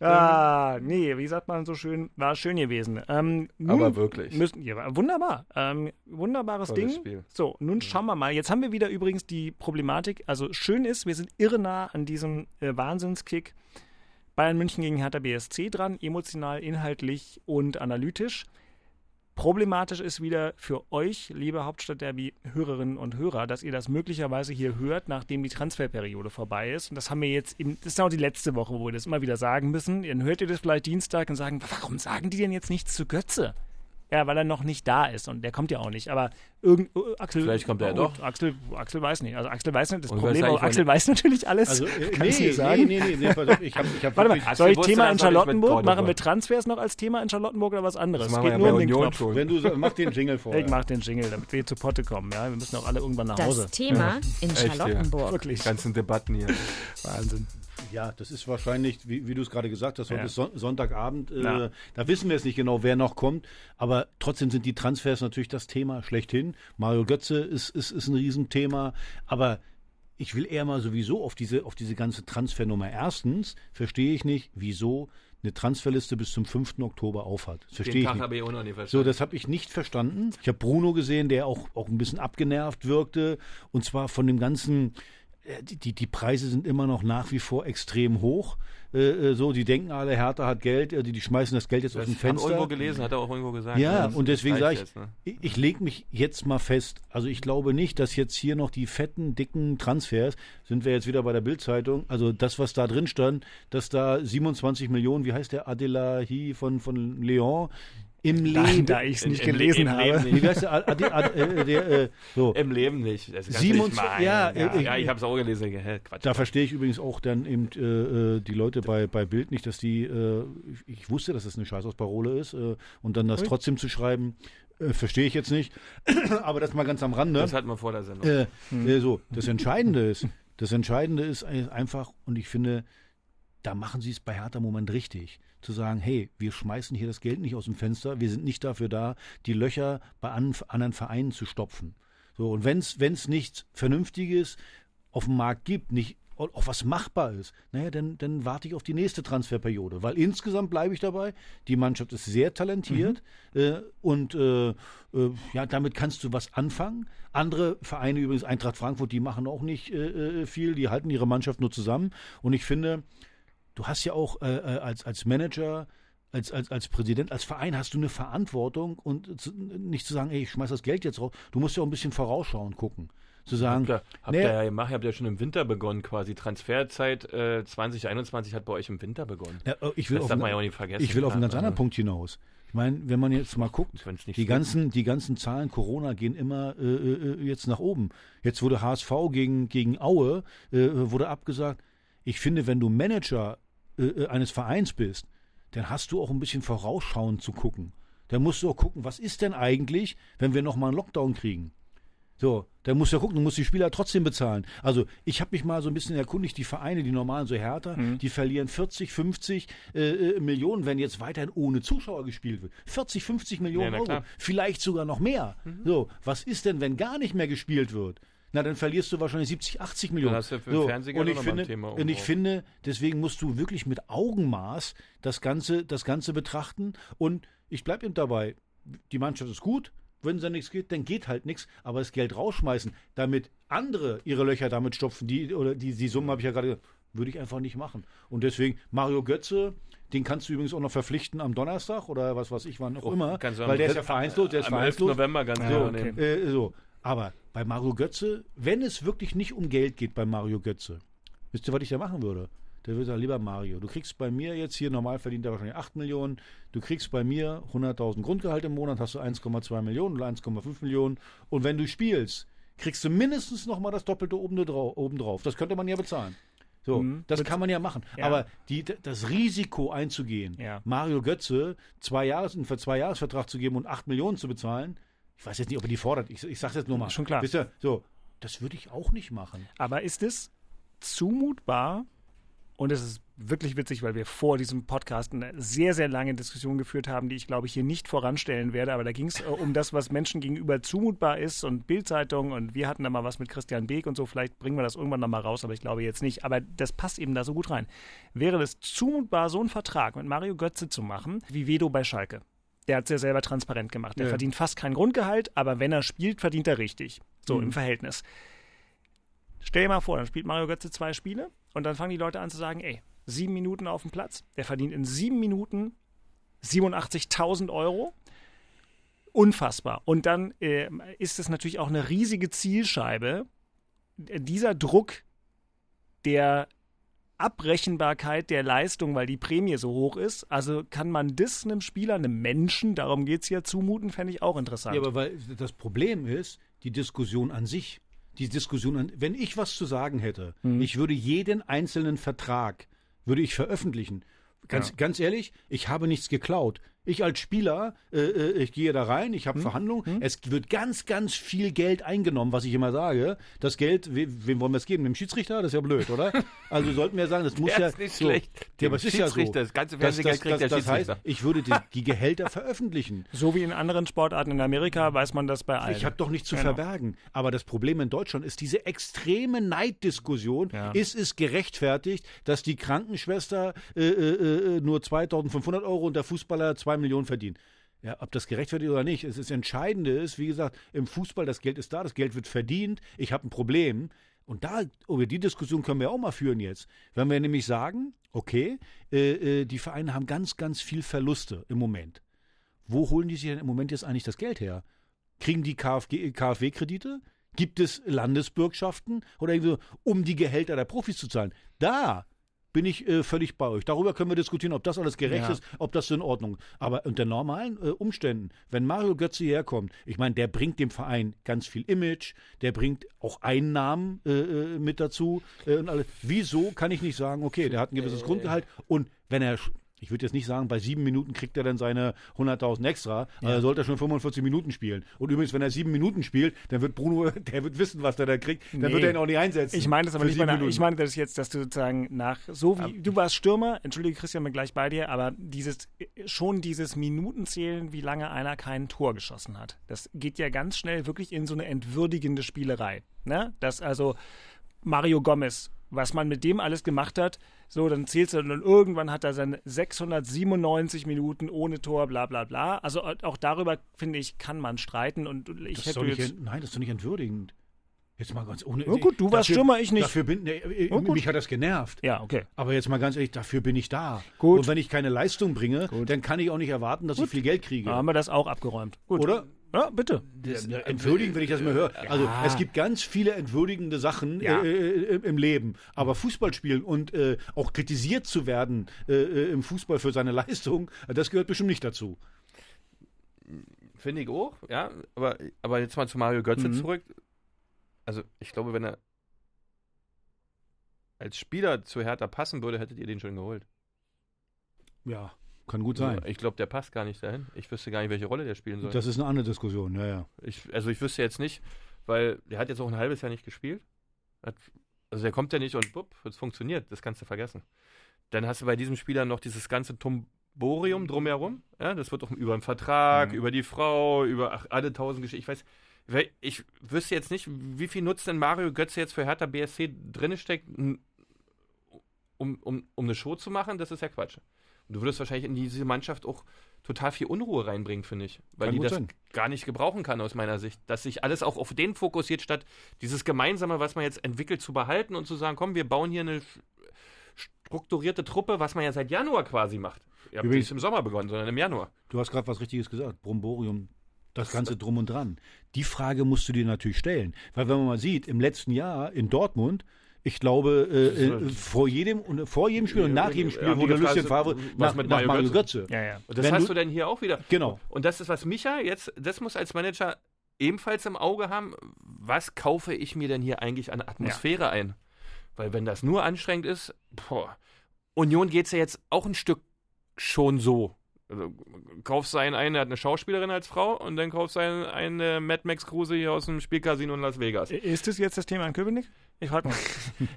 C: Ah, nee, wie sagt man so schön, war schön gewesen. Ähm,
B: Aber wirklich.
C: Müssen, ja, wunderbar. Ähm, wunderbares
B: Tolles
C: Ding.
B: Spiel.
C: So, nun schauen wir mal. Jetzt haben wir wieder übrigens die Problematik. Also schön ist, wir sind irre nah an diesem äh, Wahnsinnskick Bayern München gegen Hertha BSC dran, emotional, inhaltlich und analytisch. Problematisch ist wieder für euch, liebe Hauptstadtderby-Hörerinnen und Hörer, dass ihr das möglicherweise hier hört, nachdem die Transferperiode vorbei ist. Und das haben wir jetzt, im, das ist auch die letzte Woche, wo wir das immer wieder sagen müssen. Dann hört ihr das vielleicht Dienstag und sagen, warum sagen die denn jetzt nichts zu Götze? Ja, weil er noch nicht da ist und der kommt ja auch nicht. Aber irgend, äh, Axel.
B: Vielleicht kommt er ja doch.
C: Axel, Axel weiß nicht. Also Axel weiß nicht. Das
B: Und
C: Problem
B: ich von-
C: Axel weiß natürlich alles.
A: Also, äh,
C: Kann ich
A: nee,
C: dir sagen?
A: nee, nee, nee, nee, ich habe ich hab
C: Warte mal,
A: wirklich-
C: soll ich Thema
B: das
C: in
B: ich
C: Charlottenburg? Machen wir Transfers noch als Thema in Charlottenburg oder was anderes?
B: Das
C: geht
B: ja
C: nur
B: bei
C: um den
B: Union
C: Knopf.
B: schon.
A: Wenn du so, mach den Jingle vor.
C: Ich mach den Jingle, damit wir zu Potte kommen. Ja, wir müssen auch alle irgendwann nach Hause.
E: Das Thema in
B: Echt, ja.
E: Charlottenburg.
C: Wirklich.
B: Die ganzen Debatten hier.
C: Wahnsinn.
A: Ja, das ist wahrscheinlich, wie, wie du es gerade gesagt hast, heute
C: Ja.
A: ist Son Sonntagabend. Äh,
C: Ja.
A: Da wissen wir es nicht genau, wer noch kommt. Aber trotzdem sind die Transfers natürlich das Thema schlechthin. Mario Götze ist, ist, ist ein Riesenthema. Aber ich will eher mal sowieso auf diese, auf diese ganze Transfernummer. Erstens verstehe ich nicht, wieso eine Transferliste bis zum 5. Oktober aufhat. Das verstehe
B: Den
A: ich
B: Tag
A: nicht.
B: habe ich auch noch nicht
A: So,
B: verstanden.
A: das habe ich nicht verstanden. Ich habe Bruno gesehen, der auch, auch ein bisschen abgenervt wirkte. Und zwar von dem ganzen, die, die, die Preise sind immer noch nach wie vor extrem hoch. Äh, äh, so, die denken alle, Hertha hat Geld, äh, die, die schmeißen das Geld jetzt aus
B: das
A: dem
B: ich habe
A: Fenster.
B: irgendwo gelesen, hat er auch irgendwo gesagt.
A: Ja,
B: das
A: und deswegen sage ich,
B: jetzt, ne?
A: ich, ich lege mich jetzt mal fest. Also ich glaube nicht, dass jetzt hier noch die fetten, dicken Transfers, sind wir jetzt wieder bei der Bildzeitung, also das, was da drin stand, dass da 27 Millionen, wie heißt der Adelahi von, von Leon, im
C: Da,
A: Leben.
C: da ich es
B: Im-
C: nicht
B: im-
C: gelesen
B: im
C: habe.
B: Leben nicht.
A: Ade, Ade, äh, äh, so.
B: Im Leben nicht. Das kannst du
A: 27
B: nicht meinen.
A: ja,
B: ja,
A: äh,
B: ja,
A: ich-
B: ich habe es auch gelesen. Hä, Quatsch.
A: Da verstehe ich übrigens auch dann eben äh, die Leute bei, bei Bild nicht, dass die, äh, ich- ich wusste, dass das eine Scheißausparole ist äh, und dann das trotzdem zu schreiben, äh, verstehe ich jetzt nicht. Aber das mal ganz am Rande.
B: Das hatten wir vor der Sendung.
A: Äh, äh, so, das Entscheidende ist, das Entscheidende ist ein- einfach, und ich finde, da machen sie es bei Hertha im Moment richtig. Zu sagen, hey, wir schmeißen hier das Geld nicht aus dem Fenster, wir sind nicht dafür da, die Löcher bei an, anderen Vereinen zu stopfen. So, und wenn es nichts Vernünftiges auf dem Markt gibt, nicht auch was machbar ist, naja, dann, dann warte ich auf die nächste Transferperiode. Weil insgesamt bleibe ich dabei, die Mannschaft ist sehr talentiert äh, und äh, äh, ja, damit kannst du was anfangen. Andere Vereine, übrigens Eintracht Frankfurt, die machen auch nicht äh, äh, viel, die halten ihre Mannschaft nur zusammen. Und ich finde, du hast ja auch äh, äh, als, als Manager, als, als, als Präsident, als Verein hast du eine Verantwortung und zu, nicht zu sagen, ey, ich schmeiß das Geld jetzt raus. Du musst ja auch ein bisschen vorausschauen gucken. Zu sagen,
B: Habt ihr, habt
A: nee,
B: ihr ja gemacht, ihr habt ja schon im Winter begonnen quasi. Transferzeit äh, 2021 hat bei euch im Winter begonnen.
A: Ja, äh, ich will
B: Das
A: auf
B: darf
A: einen-
B: man ja auch nicht vergessen.
A: Ich will auf einen ganz
B: Also,
A: anderen Punkt hinaus. Ich meine, wenn man jetzt mal guckt, die
B: stimmt.
A: ganzen, die ganzen Zahlen Corona gehen immer äh, äh, jetzt nach oben. Jetzt wurde HSV gegen, gegen Aue, äh, wurde abgesagt. Ich finde, wenn du Manager äh, äh, eines Vereins bist, dann hast du auch ein bisschen vorausschauend zu gucken. Dann musst du auch gucken, was ist denn eigentlich, wenn wir nochmal einen Lockdown kriegen? So, dann musst du ja gucken, du musst die Spieler trotzdem bezahlen. Also ich habe mich mal so ein bisschen erkundigt, die Vereine, die normalen, so Hertha, die verlieren 40, 50 äh, äh, Millionen, wenn jetzt weiterhin ohne Zuschauer gespielt wird. 40, 50 Millionen
B: Ja,
A: Euro, vielleicht sogar noch mehr. So, was ist denn, wenn gar nicht mehr gespielt wird? Na, dann verlierst du wahrscheinlich 70, 80 Millionen.
B: hast du für
A: so, und ich finde,
B: Thema
A: und ich finde, deswegen musst du wirklich mit Augenmaß das Ganze, das Ganze betrachten. Und ich bleibe eben dabei. Die Mannschaft ist gut. Wenn da nichts geht, dann geht halt nichts. Aber das Geld rausschmeißen, damit andere ihre Löcher damit stopfen, die, oder die, die Summe habe ich ja gerade gesagt, würde ich einfach nicht machen. Und deswegen, Mario Götze, den kannst du übrigens auch noch verpflichten am Donnerstag oder was weiß ich, wann auch
B: Oh,
A: immer. Weil der ist ja vereinslos, der ist
B: Am 11.
A: vereinslos.
B: November ganz
C: Ja, okay.
A: Äh, so. Aber bei Mario Götze, wenn es wirklich nicht um Geld geht bei Mario Götze, wisst ihr, was ich da machen würde? Der würde sagen, lieber Mario, du kriegst bei mir jetzt hier, normal verdient er wahrscheinlich 8 Millionen, du kriegst bei mir 100.000 Grundgehalt im Monat, hast du 1,2 Millionen oder 1,5 Millionen und wenn du spielst, kriegst du mindestens nochmal das Doppelte oben drau- oben drauf. Das könnte man ja bezahlen. So,
C: Mhm.
A: das kann man ja machen.
C: Ja.
A: Aber die, das Risiko einzugehen,
C: Ja.
A: Mario Götze zwei Jahres, einen zwei Jahresvertrag zu geben und 8 Millionen zu bezahlen, ich weiß jetzt nicht, ob er die fordert. Ich, ich sage jetzt nur mal.
C: Schon klar.
A: Wisst ihr, so, das würde ich auch nicht machen.
C: Aber ist es zumutbar? Und es ist wirklich witzig, weil wir vor diesem Podcast eine sehr, sehr lange Diskussion geführt haben, die ich glaube ich hier nicht voranstellen werde. Aber da ging es äh, um das, was Menschen gegenüber zumutbar ist und Bildzeitung. Und wir hatten da mal was mit Christian Beek und so. Vielleicht bringen wir das irgendwann noch mal raus, aber ich glaube jetzt nicht. Aber das passt eben da so gut rein. Wäre es zumutbar, so einen Vertrag mit Mario Götze zu machen, wie Vedo bei Schalke? Der hat es ja selber transparent gemacht. Der
A: Ja.
C: verdient fast kein Grundgehalt, aber wenn er spielt, verdient er richtig. So im Verhältnis. Stell dir mal vor, dann spielt Mario Götze zwei Spiele und dann fangen die Leute an zu sagen, ey, sieben Minuten auf dem Platz, der verdient in sieben Minuten 87.000 Euro. Unfassbar. Und dann äh, ist es natürlich auch eine riesige Zielscheibe. Dieser Druck der Abrechenbarkeit der Leistung, weil die Prämie so hoch ist. Also kann man das einem Spieler, einem Menschen, darum geht es ja, zumuten, fände ich auch interessant.
A: Ja, aber weil das Problem ist, die Diskussion an sich. Die Diskussion an, wenn ich was zu sagen hätte,
C: Mhm.
A: ich würde jeden einzelnen Vertrag, würde ich veröffentlichen. Ganz,
C: Ja.
A: ganz ehrlich, ich habe nichts geklaut. Ich als Spieler, äh, äh, ich gehe da rein, ich habe Verhandlungen. Es wird ganz, ganz viel Geld eingenommen, was ich immer sage. Das Geld, we, wem wollen wir es geben? Dem Schiedsrichter? Das ist ja blöd, oder? Also sollten wir sagen, das muss
B: Der
A: ja.
B: ist nicht
A: so,
B: schlecht.
A: Ja,
B: Dem
A: aber es ist ja so.
B: Schiedsrichter, das ganze
A: Das-
B: Fernsehgeld
A: das,
B: kriegt
A: das,
B: der
A: das heißt,
B: Schiedsrichter.
A: ich würde die, die Gehälter veröffentlichen.
C: So wie in anderen Sportarten in Amerika weiß man das bei allen.
A: Ich habe doch nichts zu
C: Genau.
A: verbergen. Aber das Problem in Deutschland ist diese extreme Neiddiskussion.
C: Ja.
A: Ist es gerechtfertigt, dass die Krankenschwester äh, äh, äh, nur 2500 Euro und der Fußballer 2 Millionen verdient? Ja, ob das gerechtfertigt oder nicht. Es ist Entscheidende ist, wie gesagt, im Fußball, das Geld ist da, das Geld wird verdient. Ich habe ein Problem. Und da, über die Diskussion können wir auch mal führen jetzt. Wenn wir nämlich sagen, okay, äh, äh, die Vereine haben ganz, ganz viel Verluste im Moment. Wo holen die sich denn im Moment jetzt eigentlich das Geld her? Kriegen die KfW-Kredite? Gibt es Landesbürgschaften oder irgendwie so, um die Gehälter der Profis zu zahlen? Da bin ich äh, völlig bei euch. Darüber können wir diskutieren, ob das alles gerecht
C: Ja.
A: ist, ob das so in Ordnung ist. Aber unter normalen äh, Umständen, wenn Mario Götze hierher kommt, ich meine, der bringt dem Verein ganz viel Image, der bringt auch Einnahmen äh, äh, mit dazu. Äh, und alles. Wieso kann ich nicht sagen, okay, der hat ein gewisses Grundgehalt und wenn er ich würde jetzt nicht sagen, bei sieben Minuten kriegt er dann seine 100.000 extra, also sollte er schon 45 Minuten spielen. Und übrigens, wenn er sieben Minuten spielt, dann wird Bruno, der wird wissen, was der da kriegt, dann
C: Nee.
A: wird er ihn auch nicht einsetzen.
C: Ich meine das aber nicht
A: Minuten.
C: Ich meine das jetzt, dass du sozusagen nach, so wie, du warst Stürmer, entschuldige Christian, bin gleich bei dir, aber dieses, schon dieses Minutenzählen, wie lange einer kein Tor geschossen hat, das geht ja ganz schnell wirklich in so eine entwürdigende Spielerei. Ne? Dass also Mario Gomez, was man mit dem alles gemacht hat, so, dann zählst du und irgendwann hat er seine 697 Minuten ohne Tor, bla bla bla. Also auch darüber, finde ich, kann man streiten und ich
A: das
C: hätte jetzt,
A: ent- nein, das ist doch nicht entwürdigend. Jetzt mal ganz ohne.
C: Ja gut, du warst
A: dafür-
C: Stürmer, ich nicht.
A: Dafür bin, äh,
C: gut.
A: mich hat das genervt.
C: ja, okay.
A: Aber jetzt mal ganz ehrlich, dafür bin ich da.
C: Gut.
A: Und wenn ich keine Leistung bringe, dann kann ich auch nicht erwarten, dass ich viel Geld kriege.
C: Da haben wir das auch abgeräumt. Gut.
A: Oder?
C: Ja, bitte.
A: Ja, entwürdigen, wenn ich das mal höre. Also es gibt ganz viele entwürdigende Sachen
C: Ja.
A: äh, äh, im Leben. Aber Fußball spielen und äh, auch kritisiert zu werden äh, äh, im Fußball für seine Leistung, äh, das gehört bestimmt nicht dazu.
B: Finde ich auch, ja. Aber, aber jetzt mal zu Mario Götze
A: Mhm.
B: zurück. Also, ich glaube, wenn er als Spieler zu Hertha passen würde, hättet ihr den schon geholt.
A: Ja, kann gut sein.
B: Ich glaube, der passt gar nicht dahin. Ich wüsste gar nicht, welche Rolle der spielen soll.
A: Das ist eine andere Diskussion, ja, ja.
B: Ich, also, ich wüsste jetzt nicht, weil der hat jetzt auch ein halbes Jahr nicht gespielt. Hat, also, der kommt ja nicht und bupp, es funktioniert. Das kannst du vergessen. Dann hast du bei diesem Spieler noch dieses ganze Tomborium drumherum. Ja, das wird auch über den Vertrag,
A: Mhm.
B: über die Frau, über ach, alle tausend Geschichten. Ich weiß, ich wüsste jetzt nicht, wie viel Nutz denn Mario Götze jetzt für Hertha BSC drin steckt, um, um, um eine Show zu machen. Das ist ja Quatsch. Und du würdest wahrscheinlich in diese Mannschaft auch total viel Unruhe reinbringen, finde ich. Weil
A: Kann
B: die das
A: sein.
B: gar nicht gebrauchen kann aus meiner Sicht. Dass sich alles auch auf den fokussiert, statt dieses Gemeinsame, was man jetzt entwickelt, zu behalten und zu sagen, komm, wir bauen hier eine strukturierte Truppe, was man ja seit Januar quasi macht. Ihr habt nicht im Sommer begonnen, sondern im Januar.
A: Du hast gerade was Richtiges gesagt. Bromborium, das Ganze drum und dran. Die Frage musst du dir natürlich stellen. Weil wenn man mal sieht, im letzten Jahr in Dortmund, ich glaube, äh, äh, vor, jedem, und vor jedem Spiel und nach jedem Spiel
B: Ja,
A: wurde Lucien Favre nach,
B: mit
A: nach
B: Mario
A: Mario
B: Götze?
A: Götze.
C: Ja, ja.
B: Und das
A: Wenn
B: hast
A: du-
B: du, denn hier auch wieder.
A: Genau.
B: Und das ist, was Micha jetzt, das muss als Manager ebenfalls im Auge haben. Was kaufe ich mir denn hier eigentlich an Atmosphäre ein? Weil wenn das nur anstrengend ist, boah, Union geht es ja jetzt auch ein Stück schon so. Also, kaufst du einen ein, der hat eine Schauspielerin als Frau und dann kaufst du einen, einen äh, Mad Max Kruse hier aus dem Spielcasino in Las Vegas.
C: Ist das jetzt das Thema in Köpenick? Ich frage mal.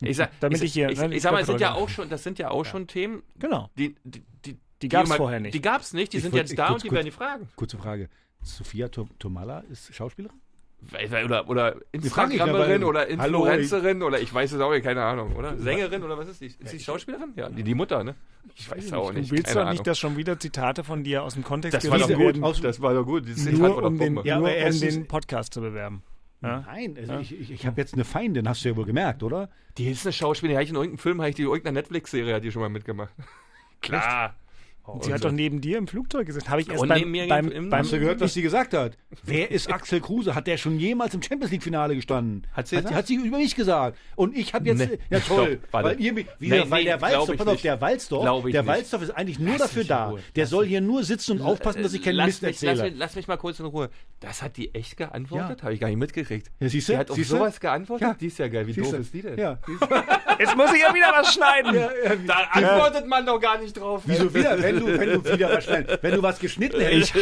B: Ich sag,
C: Damit ich hier-
B: ich,
C: ne,
B: ich sag mal, es sind ja auch schon, das sind ja auch schon Themen,
C: Genau.
B: die, die, die,
C: Die gab es vorher nicht.
B: Die gab es nicht, die
A: Ich
B: sind
A: wollt-
B: jetzt
A: ich
B: da
A: kurz-
B: und die
A: kurz-
B: werden die fragen.
A: Kurze Frage. Sophia To- Tomala ist Schauspielerin?
B: Oder, oder Instagramerin oder
A: Hallo,
B: Influencerin oder ich weiß es auch nicht, keine Ahnung, oder? Sängerin oder was ist die? Ist die Schauspielerin? Ja, die, die Mutter, ne? Ich weiß auch
C: Du
B: nicht.
C: willst
B: keine
C: doch nicht, dass schon wieder Zitate von dir aus dem Kontext
B: das war doch
C: gerissen
B: gut.
C: werden,
A: Aus-
B: Das war doch gut. Dieses Zitat
C: nur
B: war doch
C: um den.
A: Ja,
C: nur um den Podcast zu bewerben. Ja?
A: Nein, also ich, ich, ich habe jetzt eine Feindin, hast du ja wohl gemerkt, oder?
B: Die ist eine Schauspielerin, die habe ich in irgendeinem Film, habe ich die in irgendeiner Netflix-Serie hat die schon mal mitgemacht. Klar.
C: Und sie hat doch neben dir im Flugzeug gesessen. Habe ich erst
B: Und
C: beim,
B: neben mir
C: beim,
B: im-
C: beim
A: Hast du gehört, was sie gesagt hat? Wer ist Axel Kruse? Hat der schon jemals im Champions League Finale gestanden?
B: Hat sie
A: hat, hat sie über mich gesagt. Und ich habe jetzt
B: Nee.
A: ja toll,
B: Stopp, warte.
A: weil ihr mich, wie,
B: Nee,
A: weil
B: nee,
A: der Walzdorf, pass auf, der Walzdorf, der. Walzdorf ist eigentlich nur
B: Lass
A: dafür da.
B: Ruhe.
A: Der
B: Lass
A: soll hier nur sitzen und aufpassen, dass ich keinen
B: lass
A: Mist
B: mich, lass,
A: erzähle.
B: mich, lass mich mal kurz in Ruhe. Das hat die echt geantwortet?
A: Ja.
B: Habe ich gar nicht mitgekriegt.
A: Ja, siehst du?
B: Die hat auf sowas geantwortet?
A: Ja.
B: Die ist ja geil. Wie
A: Siehst
B: doof ist die denn?
A: Ja.
C: Jetzt muss ich ja wieder was schneiden.
B: Da antwortet man doch gar nicht drauf.
A: Wieso wieder? Wenn, wenn du, wenn du wieder wahrscheinlich, wenn du was geschnitten hättest,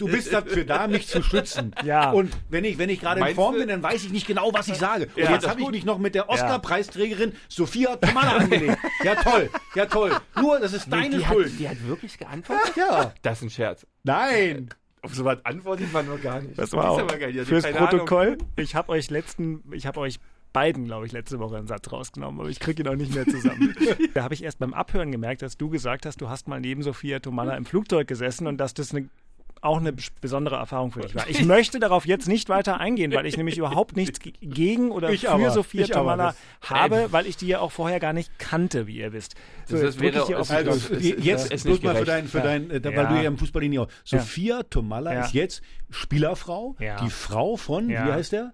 A: du bist dafür da, mich zu schützen.
C: Ja.
A: Und wenn ich, wenn ich gerade in Form
B: du-
A: bin, dann weiß ich nicht genau, was ich sage. Und
C: Ja,
A: jetzt habe ich mich noch mit der Oscar-Preisträgerin Sophia Tomala angelegt. Ja, toll, ja, toll. Nur, das ist deine
B: die,
A: Schuld.
B: Hat, die hat wirklich geantwortet?
A: Ja,
B: Das ist ein Scherz.
A: nein.
B: Auf sowas antwortet man nur gar nicht.
C: Das war auch
B: ist aber geil. Die hat
C: fürs
B: keine Ahnung.
C: Protokoll. Ich habe euch letzten, ich habe euch beiden, glaube ich, letzte Woche einen Satz rausgenommen, aber ich kriege ihn auch nicht mehr zusammen. da habe ich erst beim Abhören gemerkt, dass du gesagt hast, du hast mal neben Sophia Tomala im Flugzeug gesessen und dass das eine auch eine bes- besondere Erfahrung für dich war. Ich möchte darauf jetzt nicht weiter eingehen, weil ich nämlich überhaupt nichts ge- gegen oder
A: Ich
C: für
A: aber,
C: Sophia
A: ich
C: Tomala habe, weil ich die ja auch vorher gar nicht kannte, wie ihr wisst. So,
B: Das
C: jetzt
B: wäre-
C: wirklich hier auf
A: Also
B: es-
A: jetzt
B: es ist
A: bloß
B: nicht
A: mal für
B: gerecht.
A: dein, für
C: Ja.
A: dein, äh,
C: Ja.
A: weil du ja im Fußball auch. Sophia Tomala
C: Ja.
A: ist jetzt Spielerfrau,
C: Ja.
A: die Frau von,
C: Ja.
A: wie heißt der?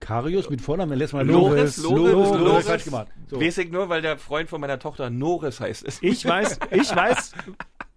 A: Karius mit Vornamen, letztes Mal
B: Loris,
A: Loris,
B: Loris,
A: Loris, falsch gemacht. So.
B: Weiß ich nur, weil der Freund von meiner Tochter Norris heißt es.
C: Ich weiß, ich weiß,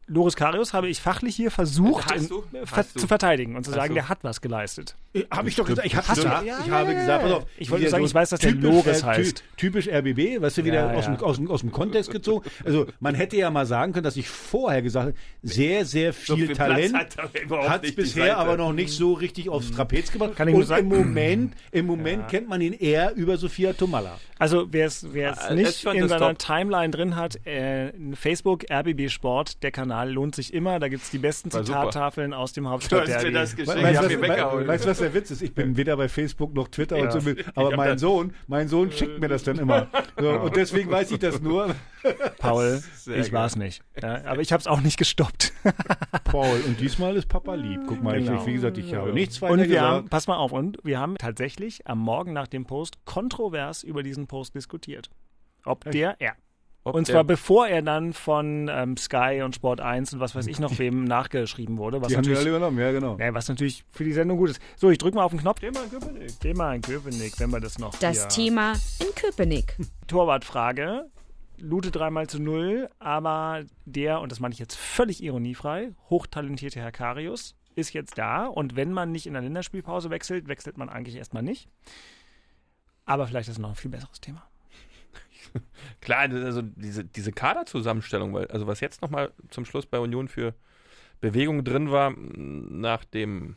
C: Loris Karius habe ich fachlich hier versucht
B: Hast
C: in, ver
B: Hast du?
C: zu verteidigen und zu
B: Hast
C: sagen,
B: du?
C: der hat was geleistet.
A: Habe ich doch gesagt, ich habe
C: Hast du?
A: gesagt,
C: Ja,
A: ich
C: ja,
A: habe
C: ja,
A: gesagt, pass auf.
C: Ich wollte sagen, ich weiß, dass der Loris heißt.
A: Typisch RBB, weißt du, wieder
C: Ja,
A: aus, aus, dem, aus dem Kontext gezogen. Also man hätte ja mal sagen können, dass ich vorher gesagt habe, sehr, sehr viel,
B: viel Platz
A: Talent
B: hat er überhaupt
A: hat es bisher aber noch nicht so richtig aufs Trapez gebracht.
C: Kann ich
A: Und
C: nur sagen-
A: im Moment, im Moment kennt man ihn eher über Sophia Tomalla.
C: Also wer es
B: ist
C: nicht in seiner. Timeline drin hat, äh, Facebook, RBB Sport, der Kanal lohnt sich immer. Da gibt's die besten
B: War super.
C: Zitattafeln aus dem
B: Du hast
C: Hauptstadtderby.
B: mir das geschickt.
A: Weißt
B: Ich
A: du, was, weißt du, was der Witz ist? Ich bin weder bei Facebook noch Twitter
C: Ja.
A: und so aber mein Sohn, mein Sohn schickt mir das dann immer. So, und deswegen weiß ich das nur.
C: Paul,
B: Sehr
C: ich
B: geil.
C: war's nicht. Ja, aber ich habe es auch nicht gestoppt.
A: Paul, und diesmal ist Papa lieb. Guck mal,
C: Genau.
A: ich, wie gesagt, ich habe nichts weiter
C: Und wir
A: gesagt.
C: haben, pass mal auf, und wir haben tatsächlich am Morgen nach dem Post kontrovers über diesen Post diskutiert. Ob der, ja.
B: Ob
C: Und zwar bevor er dann von ähm, Sky und Sport 1 und was weiß ich noch wem nachgeschrieben wurde. Was
A: Die haben die
C: natürlich,
A: alle übernommen, ja genau.
C: ja, was natürlich für die Sendung gut ist. So, ich drücke mal auf den Knopf.
B: Thema Köpenick.
C: Thema in Köpenick, wenn wir das noch.
E: Das
C: hier-
E: Thema in Köpenick.
C: Torwartfrage. Lute dreimal zu null, aber der, und das meine ich jetzt völlig ironiefrei, hochtalentierte Herr Karius ist jetzt da und wenn man nicht in der Länderspielpause wechselt, wechselt man eigentlich erstmal nicht. Aber vielleicht ist es noch ein viel besseres Thema.
B: Klar, also diese, diese Kaderzusammenstellung, weil, also was jetzt nochmal zum Schluss bei Union für Bewegung drin war, nach dem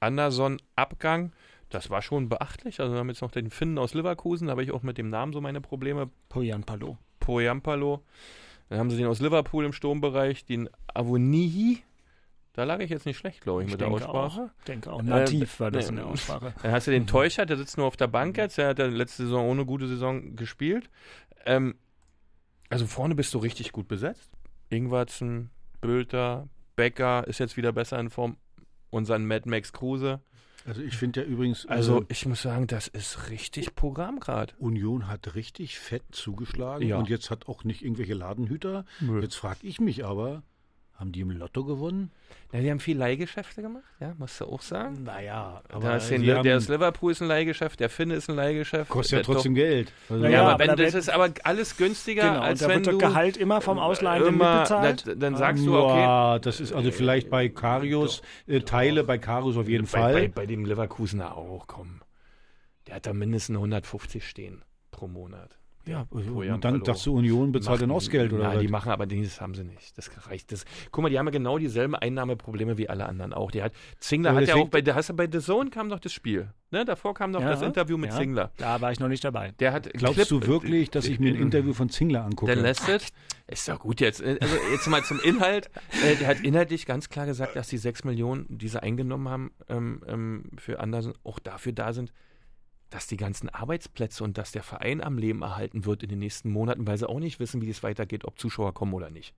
B: Anderson-Abgang, das war schon beachtlich. Also wir haben jetzt noch den Finnen aus Leverkusen, da habe ich auch mit dem Namen so meine Probleme.
C: Poyan Palo.
B: Poyampalo. Dann haben sie den aus Liverpool im Sturmbereich, den Avonihi. Da lag ich jetzt nicht schlecht, glaube ich, mit der Aussprache.
C: Auch, denke auch. Nativ war das
B: nee.
C: in der Aussprache.
B: Dann hast du den Teuchert, der sitzt nur auf der Bank jetzt. Der hat ja letzte Saison ohne gute Saison gespielt. Ähm, also vorne bist du richtig gut besetzt. Ingwarzen, Bülter, Becker ist jetzt wieder besser in Form. Unser Mad Max Kruse.
A: Also ich finde ja übrigens,
B: Also
A: also
B: ich muss sagen, das ist richtig Programm gerade.
A: Union hat richtig fett zugeschlagen
B: Ja.
A: und jetzt hat auch nicht irgendwelche Ladenhüter. Jetzt frage ich mich aber, haben die im Lotto gewonnen?
B: Ja, die haben viel Leihgeschäfte gemacht, ja, musst du auch sagen.
A: Naja,
B: Da ist den, der aus Liverpool ist ein Leihgeschäft, der Finne ist ein Leihgeschäft.
A: kostet ja trotzdem Geld. Also,
C: Ja,
B: Ja, aber,
C: aber
B: wenn,
C: da
B: das ist aber alles günstiger,
C: Genau, und
B: als
C: da
B: wenn
C: wird das
B: du
C: Gehalt immer vom Ausleihenden
B: immer,
C: mitbezahlt.
B: na, dann sagst du, okay,
A: Ja, das ist also vielleicht bei Karius, äh, Teile bei Karius auf jeden
B: bei,
A: Fall.
B: Bei, bei dem Leverkusener auch, komm. Der hat da mindestens 150 stehen pro Monat.
A: Ja, also, und dann dachte Union bezahlt dann Ausgeld oder
B: Na,
A: was?
B: die machen aber das haben sie nicht. Das reicht. Das, guck mal, die haben ja genau dieselben Einnahmeprobleme wie alle anderen auch. Die hat, Zingler hat ja auch bei, hast du bei The Zone kam doch das Spiel. Ne? Davor kam noch
C: Ja,
B: das Interview mit
C: ja.
B: Zingler.
C: Da war ich noch nicht dabei.
B: Der hat
A: Glaubst
B: Clip-
A: du wirklich, dass ich mir ein Interview von Zingler angucke?
B: Der lässt es. Ist doch gut jetzt. Also jetzt mal zum Inhalt. Äh, der hat inhaltlich ganz klar gesagt, dass die 6 Millionen, die sie eingenommen haben ähm, ähm, für Andersen, auch dafür da sind, dass die ganzen Arbeitsplätze und dass der Verein am Leben erhalten wird in den nächsten Monaten, weil sie auch nicht wissen, wie es weitergeht, ob Zuschauer kommen oder nicht.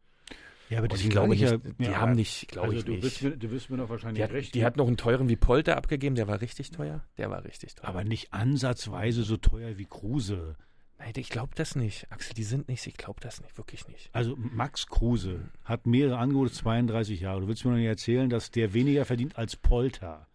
A: ja, aber
B: Und ich glaube nicht,
A: ja,
B: die
A: ja,
B: haben nicht, glaube
A: also
B: ich
A: du
B: nicht.
A: Wirst, mir- du wirst mir doch wahrscheinlich
B: Die hat,
A: recht.
B: die hat noch einen teuren wie Polter abgegeben, der war richtig teuer. Der war richtig teuer.
A: aber nicht ansatzweise so teuer wie Kruse.
B: Nein, ich glaube das nicht. Axel, die sind nicht, ich glaube das nicht, wirklich nicht.
A: Also Max Kruse hat mehrere Angebote, 32 Jahre. Du willst mir noch nicht erzählen, dass der weniger verdient als Polter.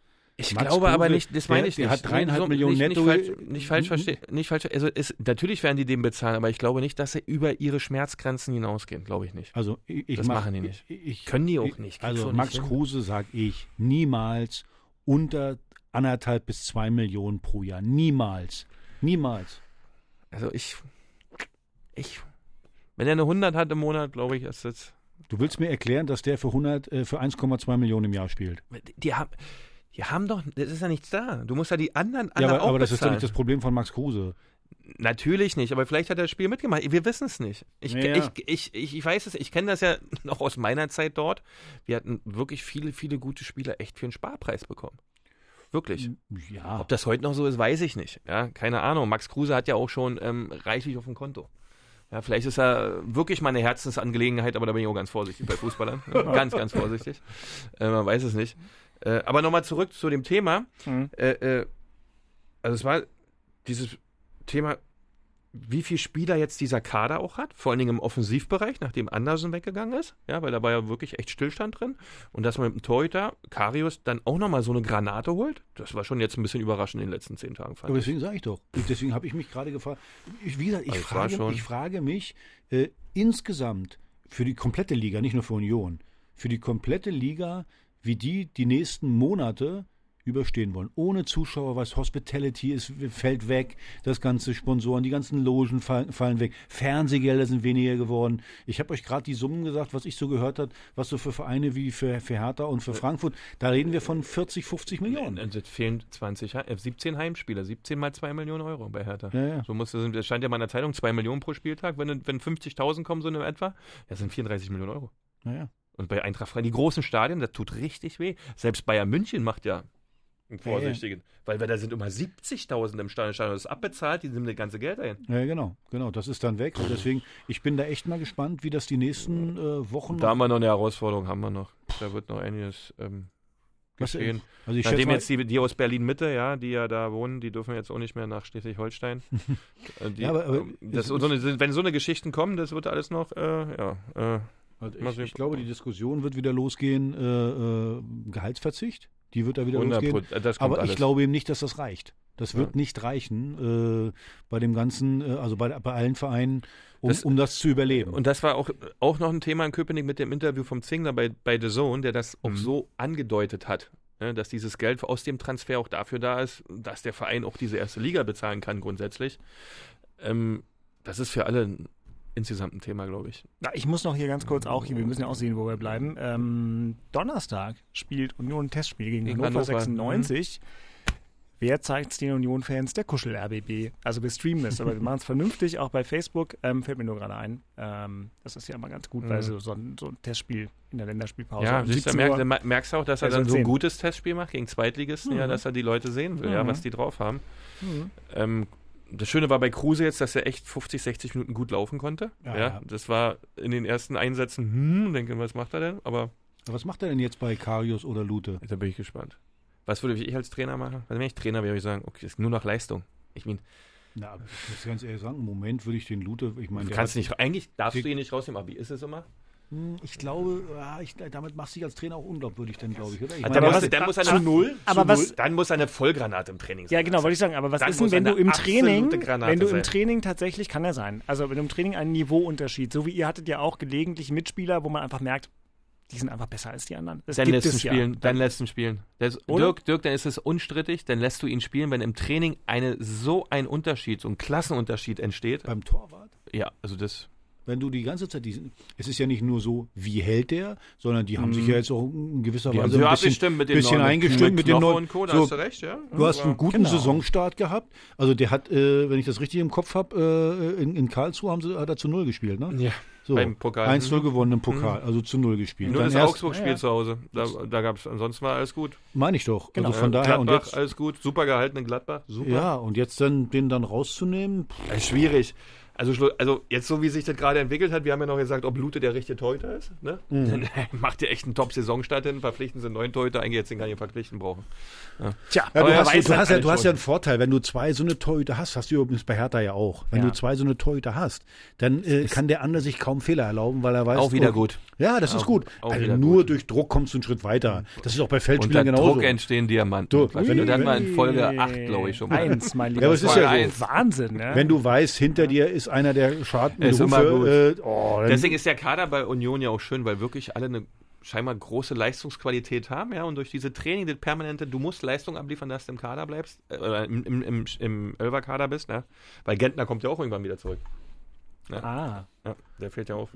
B: Ich
A: Max
B: glaube aber
A: Kruse,
B: nicht, das meine
A: der-
B: ich
A: der
B: nicht.
A: hat dreieinhalb
B: So,
A: Millionen
B: nicht,
A: netto-
B: Nicht falsch, nicht falsch verstehen. Nicht falsch, also natürlich werden die dem bezahlen, aber ich glaube nicht, dass sie über ihre Schmerzgrenzen hinausgehen. Glaube ich nicht.
A: Also ich, ich
B: Das
A: mach,
B: machen die nicht.
A: Ich,
B: Können die auch
A: ich,
B: nicht.
A: Also
B: nicht
A: Max
B: hin.
A: Kruse sag ich niemals unter anderthalb bis zwei Millionen pro Jahr. Niemals. Niemals.
B: Also ich, ich, wenn er eine 100 hat im Monat, glaube ich, ist das
A: Du willst mir erklären, dass der für 100, äh, für 1,2 Millionen im Jahr spielt?
B: Die haben, die haben doch, das ist ja nichts da. Du musst ja die anderen,
A: Ja,
B: anderen
A: aber,
B: auch
A: aber das ist doch nicht das Problem von Max Kruse.
B: Natürlich nicht, aber vielleicht hat er das Spiel mitgemacht. Wir wissen es nicht. Ich,
A: Ja, ja.
B: ich, ich, ich, weiß es, ich kenne das ja noch aus meiner Zeit dort. Wir hatten wirklich viele, viele gute Spieler echt für einen Sparpreis bekommen. Wirklich.
A: Ja.
B: Ob das heute noch so ist, weiß ich nicht. Ja, keine Ahnung. Max Kruse hat ja auch schon ähm, reichlich auf dem Konto. Ja, vielleicht ist er wirklich mal eine Herzensangelegenheit, aber da bin ich auch ganz vorsichtig bei Fußballern. Ja, ganz, ganz vorsichtig. Äh, man weiß es nicht. Äh, aber nochmal zurück zu dem Thema.
C: Mhm.
B: Äh, äh, also es war dieses Thema, wie viele Spieler jetzt dieser Kader auch hat, vor allen Dingen im Offensivbereich, nachdem Andersen weggegangen ist, ja, weil da war ja wirklich echt Stillstand drin. Und dass man mit dem Torhüter, Karius, dann auch nochmal so eine Granate holt, das war schon jetzt ein bisschen überraschend in den letzten zehn Tagen,
A: Aber deswegen sage ich doch. Deswegen habe ich mich gerade gefragt. Ich, wie gesagt, ich,
B: Also
A: frage, ich frage mich äh, insgesamt für die komplette Liga, nicht nur für Union, für die komplette Liga, wie die die nächsten Monate überstehen wollen. Ohne Zuschauer, was Hospitality ist, fällt weg, das ganze Sponsoren, die ganzen Logen fallen, fallen weg, Fernsehgelder sind weniger geworden. Ich habe euch gerade die Summen gesagt, was ich so gehört habe, was so für Vereine wie für, für Hertha und für Frankfurt, da reden wir von 40, 50 Millionen.
B: Und es fehlen 20, He- äh, 17 Heimspieler, 17 mal 2 Millionen Euro bei Hertha.
A: Ja, ja.
B: So muss das, stand ja mal in der Zeitung, 2 Millionen pro Spieltag, wenn, wenn 50.000 kommen, so in etwa, das sind 34 Millionen Euro.
A: Naja.
B: Und bei Eintracht Frankfurt, die großen Stadien, das tut richtig weh. Selbst Bayern München macht ja einen
A: Ja, ja.
B: vorsichtigen. Weil, weil da sind immer 70.000 im Stadion. Stadion ist abbezahlt, die nehmen das ganze Geld ein.
A: Ja, genau, genau. Das ist dann weg. Und deswegen, ich bin da echt mal gespannt, wie das die nächsten äh, Wochen
B: Da haben wir noch eine Herausforderung, haben wir noch. Da wird noch einiges ähm,
A: äh,
B: geschehen.
A: Also
B: Nachdem jetzt die, die aus Berlin-Mitte, ja, die ja da wohnen, die dürfen jetzt auch nicht mehr nach Schleswig-Holstein. Äh,
A: Ja, aber- aber
B: ähm, das, so eine, wenn so eine Geschichten kommen, das wird alles noch, äh, ja, äh,
A: also ich, ich glaube, die Diskussion wird wieder losgehen, äh, äh, Gehaltsverzicht. Die wird da wieder
B: 100
A: losgehen. Aber
B: alles.
A: ich glaube eben nicht, dass das reicht. Das wird
B: Ja.
A: nicht reichen äh, bei dem ganzen, äh, also bei, bei allen Vereinen, um
B: Das-
A: das, um das zu überleben.
B: Und das war auch, auch noch ein Thema in Köpenick mit dem Interview vom Zingler bei, bei The Zone, der das auch
A: Mhm.
B: so angedeutet hat, ne, dass dieses Geld aus dem Transfer auch dafür da ist, dass der Verein auch diese erste Liga bezahlen kann grundsätzlich. Ähm, das ist für alle insgesamt ein Thema, glaube ich.
C: Na, ich muss noch hier ganz kurz auch hier, wir müssen ja auch sehen, wo wir bleiben. Ähm, Donnerstag spielt Union ein Testspiel gegen,
B: Gegen
C: Hannover,
B: Hannover,
C: 96. Wer zeigt es den Union-Fans? Der Kuschel-RBB. Also wir streamen es, aber wir machen es vernünftig, auch bei Facebook. Ähm, fällt mir nur gerade ein. Ähm, das ist ja immer ganz gut, weil
B: Mhm.
C: so, so, ein, so ein Testspiel in der Länderspielpause.
B: ja,
C: um
B: siehst du,
C: 17
B: merk,
C: Uhr.
B: merk- merkst du auch, dass er dann so ein
C: 10.
B: gutes Testspiel macht gegen Zweitligisten, ja,
C: Mhm.
B: dass er die Leute sehen will, ja,
C: Mhm.
B: was die drauf haben.
C: Mhm.
B: Ähm, das Schöne war bei Kruse jetzt, dass er echt 50, 60 Minuten gut laufen konnte. Ja,
A: Ja.
B: Das war in den ersten Einsätzen, hm, denke, was macht er denn? Aber
A: was macht er denn jetzt bei Karius oder Lute?
B: Da bin ich gespannt. Was würde ich als Trainer machen? Also wenn ich Trainer wäre, würde ich sagen, okay, ist nur noch Leistung. Ich meine,
A: Na, ich muss ganz ehrlich sagen, im Moment würde ich den Lute, ich meine,
B: du kannst nicht, eigentlich darfst du ihn nicht rausnehmen, aber wie ist es immer?
A: Hm, Ich glaube, ja, ich, damit machst du dich als Trainer auch unglaubwürdig, dann glaube ich, oder? Ich
B: dann,
A: meine,
B: muss,
A: der
B: dann,
A: hat-
B: muss er
C: zu
B: eine,
C: null? Aber
B: zu
C: was-
B: null, dann muss er eine Vollgranate im Training sein.
C: Ja, genau, wollte ich sagen. Aber was
B: Dann
C: ist denn, wenn du im Training, wenn du im. Training tatsächlich, kann er sein, also wenn du im Training einen Niveauunterschied, so wie ihr hattet ja auch gelegentlich Mitspieler, wo man einfach merkt, die sind einfach besser als die anderen. Das
B: Dann
C: gibt
B: lässt ihn
C: es ja.
B: spielen, dann lässt ihn spielen. Das? Dirk, Dirk, dann ist es unstrittig, dann lässt du ihn spielen, wenn im Training eine, so ein Unterschied, so ein Klassenunterschied entsteht.
A: beim Torwart,
B: Ja, also das,
A: wenn du die ganze Zeit diesen, es ist ja nicht nur so, wie hält der, sondern die haben sich ja jetzt auch in gewisser
B: Mhm. die
A: Weise ein bisschen,
B: mit den
A: bisschen
B: neuen-
A: eingestimmt mit den
B: Knoche
A: neuen.
B: und Co., da
A: So,
B: hast du recht, ja.
A: Du hast einen guten
C: Genau.
A: Saisonstart gehabt. Also der hat, äh, wenn ich das richtig im Kopf habe, äh, in, in Karlsruhe haben sie, hat er zu Null gespielt, ne?
B: Ja,
A: So,
B: beim Pokal.
A: 1-0
B: Mhm.
A: gewonnen im Pokal, also zu Null gespielt.
B: Nur
A: Dann
B: das Augsburg-Spiel zu Hause. Da, da gab es, ansonsten war alles gut.
A: Meine ich doch.
C: Genau.
A: Also von daher
B: Gladbach,
A: und jetzt,
B: alles gut. Super gehalten in Gladbach. Super.
A: ja, und jetzt dann den dann rauszunehmen, pff,
B: schwierig. Also, also jetzt so wie sich das gerade entwickelt hat, wir haben ja noch gesagt, ob Lute der richtige Torhüter ist. Ne? Dann macht ihr echt einen Top-Saisonstart hin, verpflichten sie einen neuen Torhüter, eigentlich jetzt den gar nicht verpflichten brauchen.
C: Tja,
A: Ja,
B: Aber
A: du hast, du, hast ja, du hast ja einen Vorteil, wenn du zwei so eine Torhüter hast, hast du übrigens bei Hertha ja auch. Wenn
C: Ja.
A: du zwei so eine Torhüter hast, dann äh, kann der andere sich kaum Fehler erlauben, weil er weiß.
B: Auch wieder
A: oh,
B: gut.
A: Ja, das ist
B: Auch-
A: gut.
B: auch
A: also nur
B: gut.
A: durch Druck kommst du einen Schritt weiter. Das ist auch bei
B: Unter
A: Feldspielern genauso.
B: Druck entstehen Diamanten.
A: Du,
B: wenn du dann mal in Folge 8, glaube ich, schon mal.
C: Eins, mein lieber.
A: Ja, aber es ist ja so.
C: Wahnsinn, ne?
A: Wenn du weißt, hinter dir ist einer der Schaden
B: Ist immer gut.
A: Äh, oh,
B: Deswegen ist der Kader bei Union ja auch schön, weil wirklich alle eine scheinbar große Leistungsqualität haben, ja, und durch diese Training, das permanente, du musst Leistung abliefern, dass du im Kader bleibst, äh, oder im, im, im, im Elfer-Kader bist, ne? Weil Gentner kommt ja auch irgendwann wieder zurück.
C: ah,
B: Ja, der fehlt ja auf.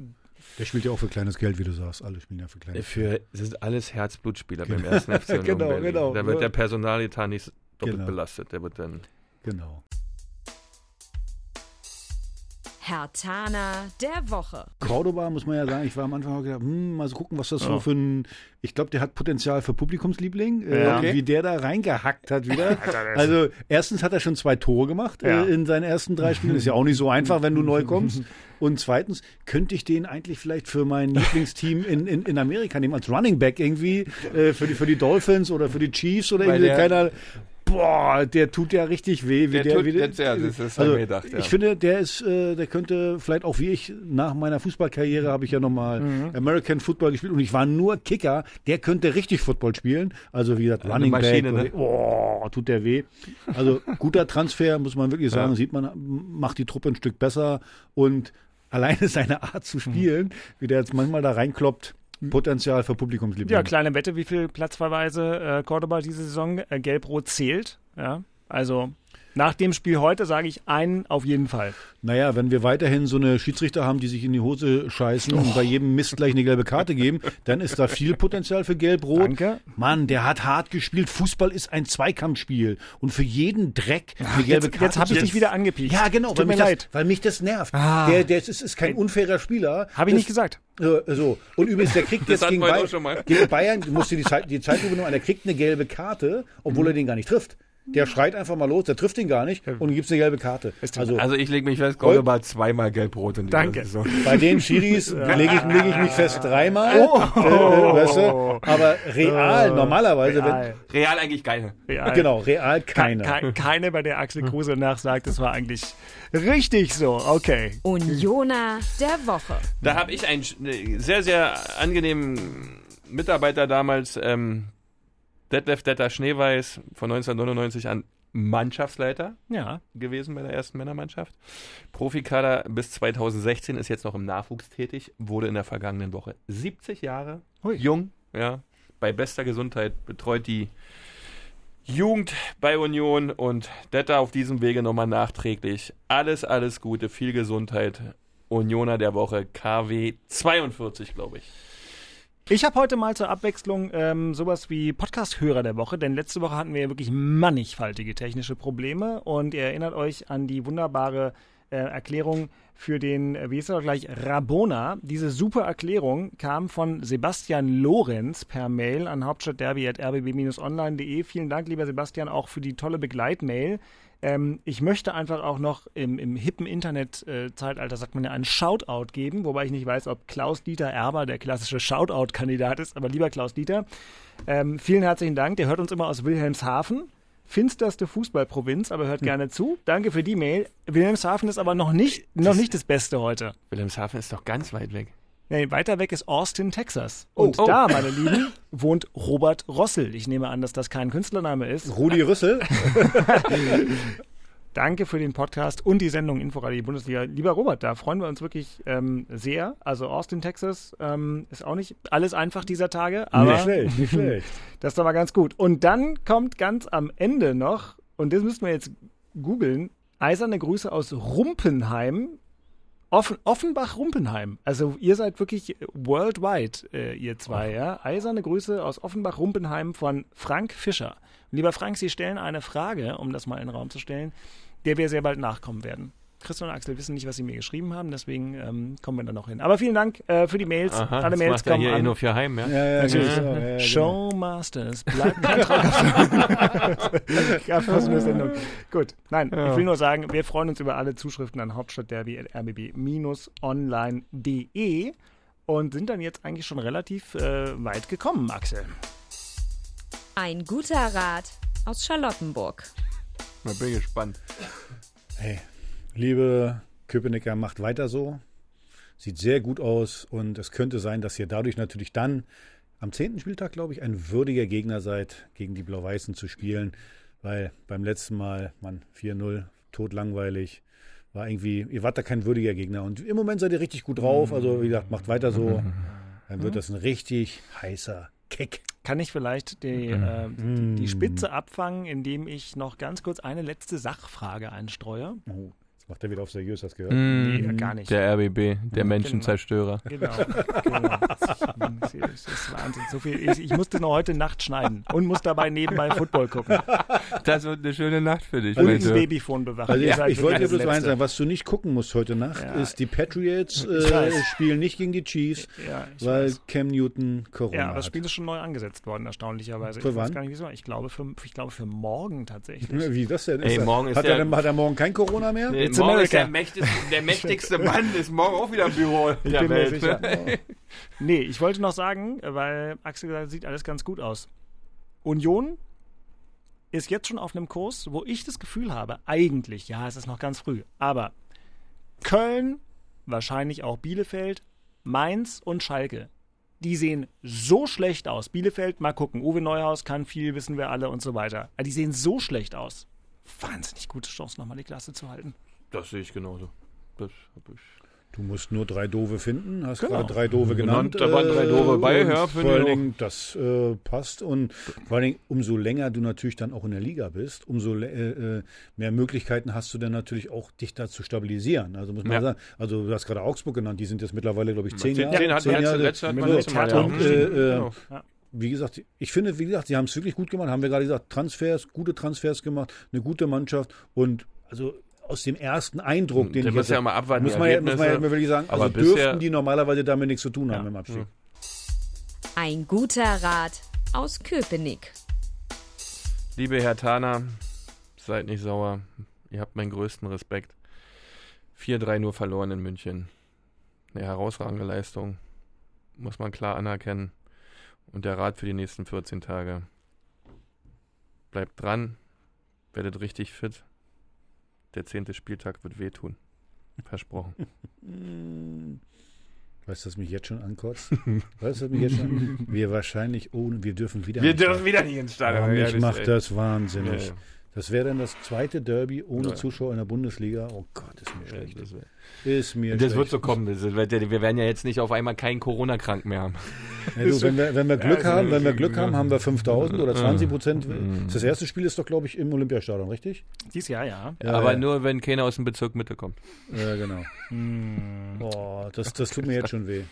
A: Der spielt ja auch für kleines Geld, wie du sagst. Alle spielen ja für kleines
B: Für, das sind alles Herzblutspieler beim ersten FC Union
A: Genau,
B: Berlin.
A: genau.
B: Da wird der Personaletat nicht doppelt
A: Genau.
B: belastet. Der wird dann
A: Genau.
E: Herr Tana der Woche.
A: Cordoba, muss man ja sagen, ich war am Anfang auch gedacht, hm, mal so gucken, was das so
C: Ja.
A: für ein, ich glaube, der hat Potenzial für Publikumsliebling, äh,
C: Ja.
A: wie der da reingehackt hat wieder. also erstens hat er schon zwei Tore gemacht
C: Ja.
A: äh, in seinen ersten drei Spielen, ist ja auch nicht so einfach, wenn du neu kommst. Und zweitens, könnte ich den eigentlich vielleicht für mein Lieblingsteam in, in, in Amerika nehmen, als Running Back irgendwie, äh, für, die, für die Dolphins oder für die Chiefs oder
B: Weil
A: irgendwie,
B: der-
A: keiner, boah, der tut ja richtig weh. Wie
B: Der
A: der,
B: tut-
A: wie der,
B: ja, das ist
A: also,
B: mir gedacht, ja.
A: Ich finde, der ist, äh, der könnte vielleicht auch wie ich, nach meiner Fußballkarriere habe ich ja nochmal
B: Mhm.
A: American Football gespielt und ich war nur Kicker, der könnte richtig Football spielen. Also wie gesagt,
B: Eine
A: Running
B: Maschine,
A: Back,
B: ne?
A: boah, tut der weh. Also guter Transfer, muss man wirklich sagen,
B: Ja.
A: sieht man, macht die Truppe ein Stück besser und alleine seine Art zu spielen, wie der jetzt manchmal da reinkloppt, Potenzial für Publikumsliebling.
C: Ja, kleine Wette, wie viel Platzverweise äh, Cordoba diese Saison äh, gelb-rot zählt. Ja, also nach dem Spiel heute sage ich einen auf jeden Fall.
A: Naja, wenn wir weiterhin so eine Schiedsrichter haben, die sich in die Hose scheißen und bei jedem Mist gleich eine gelbe Karte geben, dann ist da viel Potenzial für Gelb-Rot.
C: Danke.
A: Mann, der hat hart gespielt. Fußball ist ein Zweikampfspiel. Und für jeden Dreck eine gelbe
C: Jetzt,
A: Karte.
C: jetzt habe ich dich wieder angepiekt.
A: Ja, genau,
C: Tut
A: weil
C: mir
A: mich,
C: leid.
A: Das, weil mich das nervt.
C: Ah.
A: Der, der ist, ist kein unfairer Spieler.
C: Habe ich
A: Das-
C: nicht gesagt.
A: so. Und übrigens, der kriegt
B: Das
A: jetzt gegen,
B: wir
A: Bayern,
B: auch schon mal.
A: gegen Bayern, du musst dir die Zeit, die Zeit übernehmen, der kriegt eine gelbe Karte, obwohl er den gar nicht trifft. Der schreit einfach mal los, der trifft ihn gar nicht und gibt eine gelbe Karte. Also,
B: Also ich lege mich fest, Cordoba zweimal gelb-rot in dieser
C: Danke.
B: Saison.
A: bei den Schiris lege ich, leg ich mich fest dreimal.
C: Oh.
A: Äh, äh, weißt du? Aber real, normalerweise,
C: Real.
B: Real eigentlich keine.
C: Real.
A: wenn. Genau, real keine.
C: Ke keine, bei der Axel Kruse nachsagt, das war eigentlich richtig so. Okay.
E: Unioner der Woche.
B: Da habe ich einen ne, sehr, sehr angenehmen Mitarbeiter damals, ähm, Detlef Detter Schneeweiß, von 1999 an Mannschaftsleiter
C: Ja.
B: gewesen bei der ersten Männermannschaft. Profikader bis 2016 ist jetzt noch im Nachwuchs tätig, wurde in der vergangenen Woche 70 Jahre
C: Hui.
B: jung, ja, bei bester Gesundheit betreut die Jugend bei Union und Detter auf diesem Wege nochmal nachträglich. Alles, alles Gute, viel Gesundheit. Unioner der Woche, KW 42, glaube ich.
C: Ich habe heute mal zur Abwechslung ähm, sowas wie Podcast-Hörer der Woche, denn letzte Woche hatten wir ja wirklich mannigfaltige technische Probleme und ihr erinnert euch an die wunderbare äh, Erklärung für den, äh, wie ist er doch gleich, Rabona. Diese super Erklärung kam von Sebastian Lorenz per Mail an hauptstadtderby.rbb-online.de. Vielen Dank, lieber Sebastian, auch für die tolle Begleitmail. Ähm, ich möchte einfach auch noch im, im hippen Internet-Zeitalter, sagt man ja, einen Shoutout geben, wobei ich nicht weiß, ob Klaus-Dieter Erber der klassische Shoutout-Kandidat ist, aber lieber Klaus-Dieter, ähm, vielen herzlichen Dank. Der hört uns immer aus Wilhelmshaven, finsterste Fußballprovinz, aber hört gerne zu. Danke für die Mail. Wilhelmshaven ist aber noch nicht, noch nicht das Beste heute.
B: Wilhelmshaven ist doch ganz weit weg.
C: Nee, weiter weg ist Austin, Texas. Und
B: Oh.
C: da, meine Lieben, wohnt Robert Rossel. Ich nehme an, dass das kein Künstlername ist.
A: Rudi Rüssel.
C: Danke für den Podcast und die Sendung Inforadio Bundesliga. Lieber Robert, da freuen wir uns wirklich ähm, sehr. Also Austin, Texas ähm, ist auch nicht alles einfach dieser Tage, aber
A: nicht schlecht, nicht schlecht.
C: das ist doch mal ganz gut. Und dann kommt ganz am Ende noch, und das müssen wir jetzt googeln, eiserne Grüße aus Rumpenheim. Offen, Offenbach-Rumpenheim. Also ihr seid wirklich worldwide, äh, ihr zwei, ja. Eiserne Grüße aus Offenbach-Rumpenheim von Frank Fischer. Lieber Frank, Sie stellen eine Frage, um das mal in den Raum zu stellen, der wir sehr bald nachkommen werden. Christian und Axel wissen nicht, was sie mir geschrieben haben, deswegen ähm, kommen wir da noch hin. Aber vielen Dank äh, für die Mails.
B: Aha,
C: Alle Mails
B: macht
C: kommen
B: hier
C: an.
B: eh nur für Heim, ja?
A: Ja, ja,
C: Natürlich.
A: genau, ja, ja, genau.
C: Showmasters. Bleibt kein Sendung. Gut. Nein, ich will nur sagen, wir freuen uns über alle Zuschriften an hauptstadtderby.rbb-online.de und sind dann jetzt eigentlich schon relativ äh, weit gekommen, Axel.
E: Ein guter Rat aus Charlottenburg.
B: Da bin ich gespannt.
A: Hey, liebe Köpenicker, macht weiter so. Sieht sehr gut aus und es könnte sein, dass ihr dadurch natürlich dann am 10. Spieltag, glaube ich, ein würdiger Gegner seid, gegen die Blau-Weißen zu spielen, weil beim letzten Mal, man, 4-0, totlangweilig, war irgendwie, ihr wart da kein würdiger Gegner und im Moment seid ihr richtig gut drauf, also wie gesagt, macht weiter so, dann wird das ein richtig heißer Kick.
C: Kann ich vielleicht die, äh, die, die Spitze abfangen, indem ich noch ganz kurz eine letzte Sachfrage einstreue?
A: Oh, Macht er wieder auf seriös, hast du gehört?
B: Mm,
C: Nee, gar nicht.
B: Der RBB, der Menschenzerstörer.
C: Genau. genau. Das ist, ist Wahnsinn. So viel, ich, ich musste noch heute Nacht schneiden und muss dabei nebenbei Football gucken.
B: Das wird eine schöne Nacht für dich,
C: Und ein
B: Sören.
C: Babyphone bewachen.
A: Also ich, ich wollte dir bloß eins sagen, was du nicht gucken musst heute Nacht,
C: Ja.
A: ist die Patriots äh, spielen nicht gegen die Chiefs,
C: Ja,
A: weil
C: weiß.
A: Cam Newton Corona
C: Ja, aber das
A: hat.
C: Spiel ist schon neu angesetzt worden, erstaunlicherweise.
A: Für
C: ich weiß
A: wann?
C: gar nicht, wieso. Ich glaube für, ich glaube für morgen tatsächlich.
A: Wie das denn?
B: Ey, morgen ist
A: hat,
B: der-
A: er, denn- hat er morgen kein Corona mehr?
B: Nee, Ist der
C: America.
B: mächtigste, der mächtigste Mann, ist morgen auch wieder im Büro
C: Ich
B: der Welt.
C: sicher.
B: ne?
C: Nee, ich wollte noch sagen, weil Axel gesagt hat, sieht alles ganz gut aus. Union ist jetzt schon auf einem Kurs, wo ich das Gefühl habe, eigentlich, ja, es ist noch ganz früh, aber Köln, wahrscheinlich auch Bielefeld, Mainz und Schalke, die sehen so schlecht aus. Bielefeld, mal gucken, Uwe Neuhaus kann viel, wissen wir alle und so weiter. Aber die sehen so schlecht aus. Wahnsinnig gute Chance, nochmal die Klasse zu halten.
B: Das sehe ich genauso. Das hab ich.
A: Du musst nur drei Doofe finden, hast
C: Genau.
A: gerade drei Doofe genannt.
B: Genannt, da waren drei Doofe bei,
A: und
B: ja, finde
A: Vor allen
B: ich auch.
A: Dingen, das äh, passt und vor allen Dingen, umso länger du natürlich dann auch in der Liga bist, umso äh, äh, mehr Möglichkeiten hast du dann natürlich auch, dich da zu stabilisieren. Also muss man
B: Ja.
A: sagen, also du hast gerade Augsburg genannt, die sind jetzt mittlerweile, glaube ich, zehn
B: Zehn,
A: Jahre.
B: zehn hat
A: zehn
B: man letzte,
A: Jahre.
B: letzte letzte
A: äh, äh,
B: Genau.
A: wie gesagt, ich finde, wie gesagt, sie haben es wirklich gut gemacht, haben wir gerade gesagt, Transfers, gute Transfers gemacht, eine gute Mannschaft und also aus dem ersten Eindruck, den
B: Da
A: ich
B: muss
A: jetzt
B: ja mal abwarten,
A: muss man, ja, muss man ja wirklich sagen,
B: Aber
A: also
B: bisher-
A: dürften die normalerweise damit nichts zu tun haben
C: Ja.
A: im Abstieg.
E: Ein guter Rat aus Köpenick.
B: Liebe Herr Tana, seid nicht sauer. Ihr habt meinen größten Respekt. 4-3 nur verloren in München. Eine herausragende Leistung. Muss man klar anerkennen. Und der Rat für die nächsten 14 Tage. Bleibt dran. Werdet richtig fit. Der zehnte Spieltag wird wehtun. Versprochen.
A: Weißt du, was mich jetzt schon ankotzt? weißt du, was mich jetzt schon Wir wahrscheinlich ohne, wir dürfen wieder
B: Wir
A: nicht
B: dürfen wieder nicht ins Stadion. Ja,
A: mich
B: das-
A: macht das wahnsinnig.
B: Ja, ja.
A: Das wäre dann das zweite Derby ohne
B: Ja.
A: Zuschauer in der Bundesliga. Oh Gott, ist mir schlecht.
B: Das, wär-
A: Ist mir
B: das
A: schlecht.
B: wird so kommen. Wir werden ja jetzt nicht auf einmal keinen Corona-Krank mehr haben.
A: Ja, du, wenn wir, wenn wir Glück haben, wenn wir Glück haben, haben wir 5000 oder 20 Prozent.
B: Mhm.
A: Das erste Spiel ist doch, glaube ich, im Olympiastadion, richtig?
C: Dies Jahr, ja.
A: Ja,
B: Aber
A: ja.
B: nur, wenn keiner aus dem Bezirk Mitte kommt.
A: Ja, genau.
C: Hm.
A: Boah, das, das tut mir jetzt schon weh.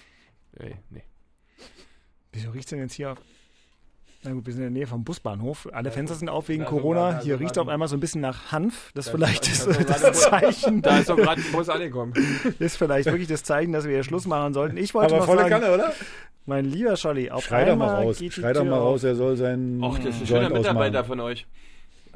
B: Ey, nee.
C: Wieso riecht denn jetzt hier auf. Na gut, wir sind in der Nähe vom Busbahnhof. Alle Fenster sind auf wegen Corona.
B: sogar-
C: Hier riecht auf einmal so ein bisschen nach Hanf. Das
B: Da-
C: vielleicht ist
B: sogar
C: das
B: Bus-
C: Zeichen.
B: Da ist doch gerade ein Bus angekommen.
C: Ist vielleicht wirklich das Zeichen, dass wir hier Schluss machen sollten. Ich wollte
A: Aber
C: noch
A: volle
C: sagen,
A: Kanne, oder?
C: mein lieber Scholli, auf
A: Schrei doch mal
C: einmal
A: raus.
C: geht die
A: Schrei doch mal raus, er soll seinen
B: Och, das ist ein
A: Joint
B: schöner Mitarbeiter
A: ausmachen.
B: von euch.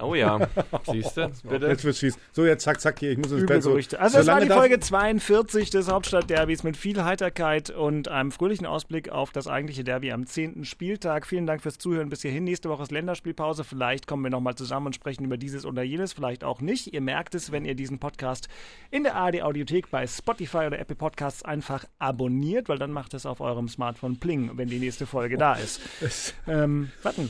B: Oh ja, siehst du? Bitte.
A: Jetzt wird's fies. So, jetzt zack, zack hier. Ich muss ins Bett. So,
C: Gerüchte. Also das war die Folge 42 des Hauptstadtderbys mit viel Heiterkeit und einem fröhlichen Ausblick auf das eigentliche Derby am 10. Spieltag. Vielen Dank fürs Zuhören bis hierhin. Nächste Woche ist Länderspielpause. Vielleicht kommen wir nochmal zusammen und sprechen über dieses oder jenes, vielleicht auch nicht. Ihr merkt es, wenn ihr diesen Podcast in der ARD Audiothek bei Spotify oder Apple Podcasts einfach abonniert, weil dann macht es auf eurem Smartphone Pling, wenn die nächste Folge da ist. ähm, warten.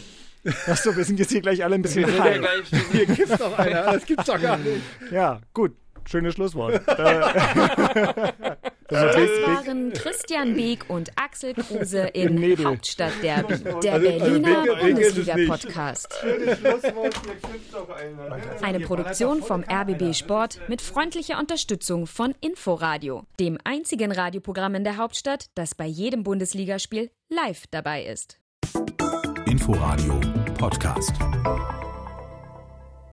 C: Achso, wir sind jetzt hier gleich alle ein bisschen
B: Wir ja
A: Hier gibt's doch einer. Das gibt's doch gar nicht.
C: Ja, gut. Schönes Schlusswort.
E: Das waren Christian Beek und Axel Kruse im
C: Nebel.
E: Hauptstadtderby, der
A: Also- also
E: Berliner. Bundesliga-Podcast. Eine Produktion vom RBB Sport mit freundlicher Unterstützung von Inforadio, dem einzigen Radioprogramm in der Hauptstadt, das bei jedem Bundesligaspiel live dabei ist.
D: Inforadio Podcast.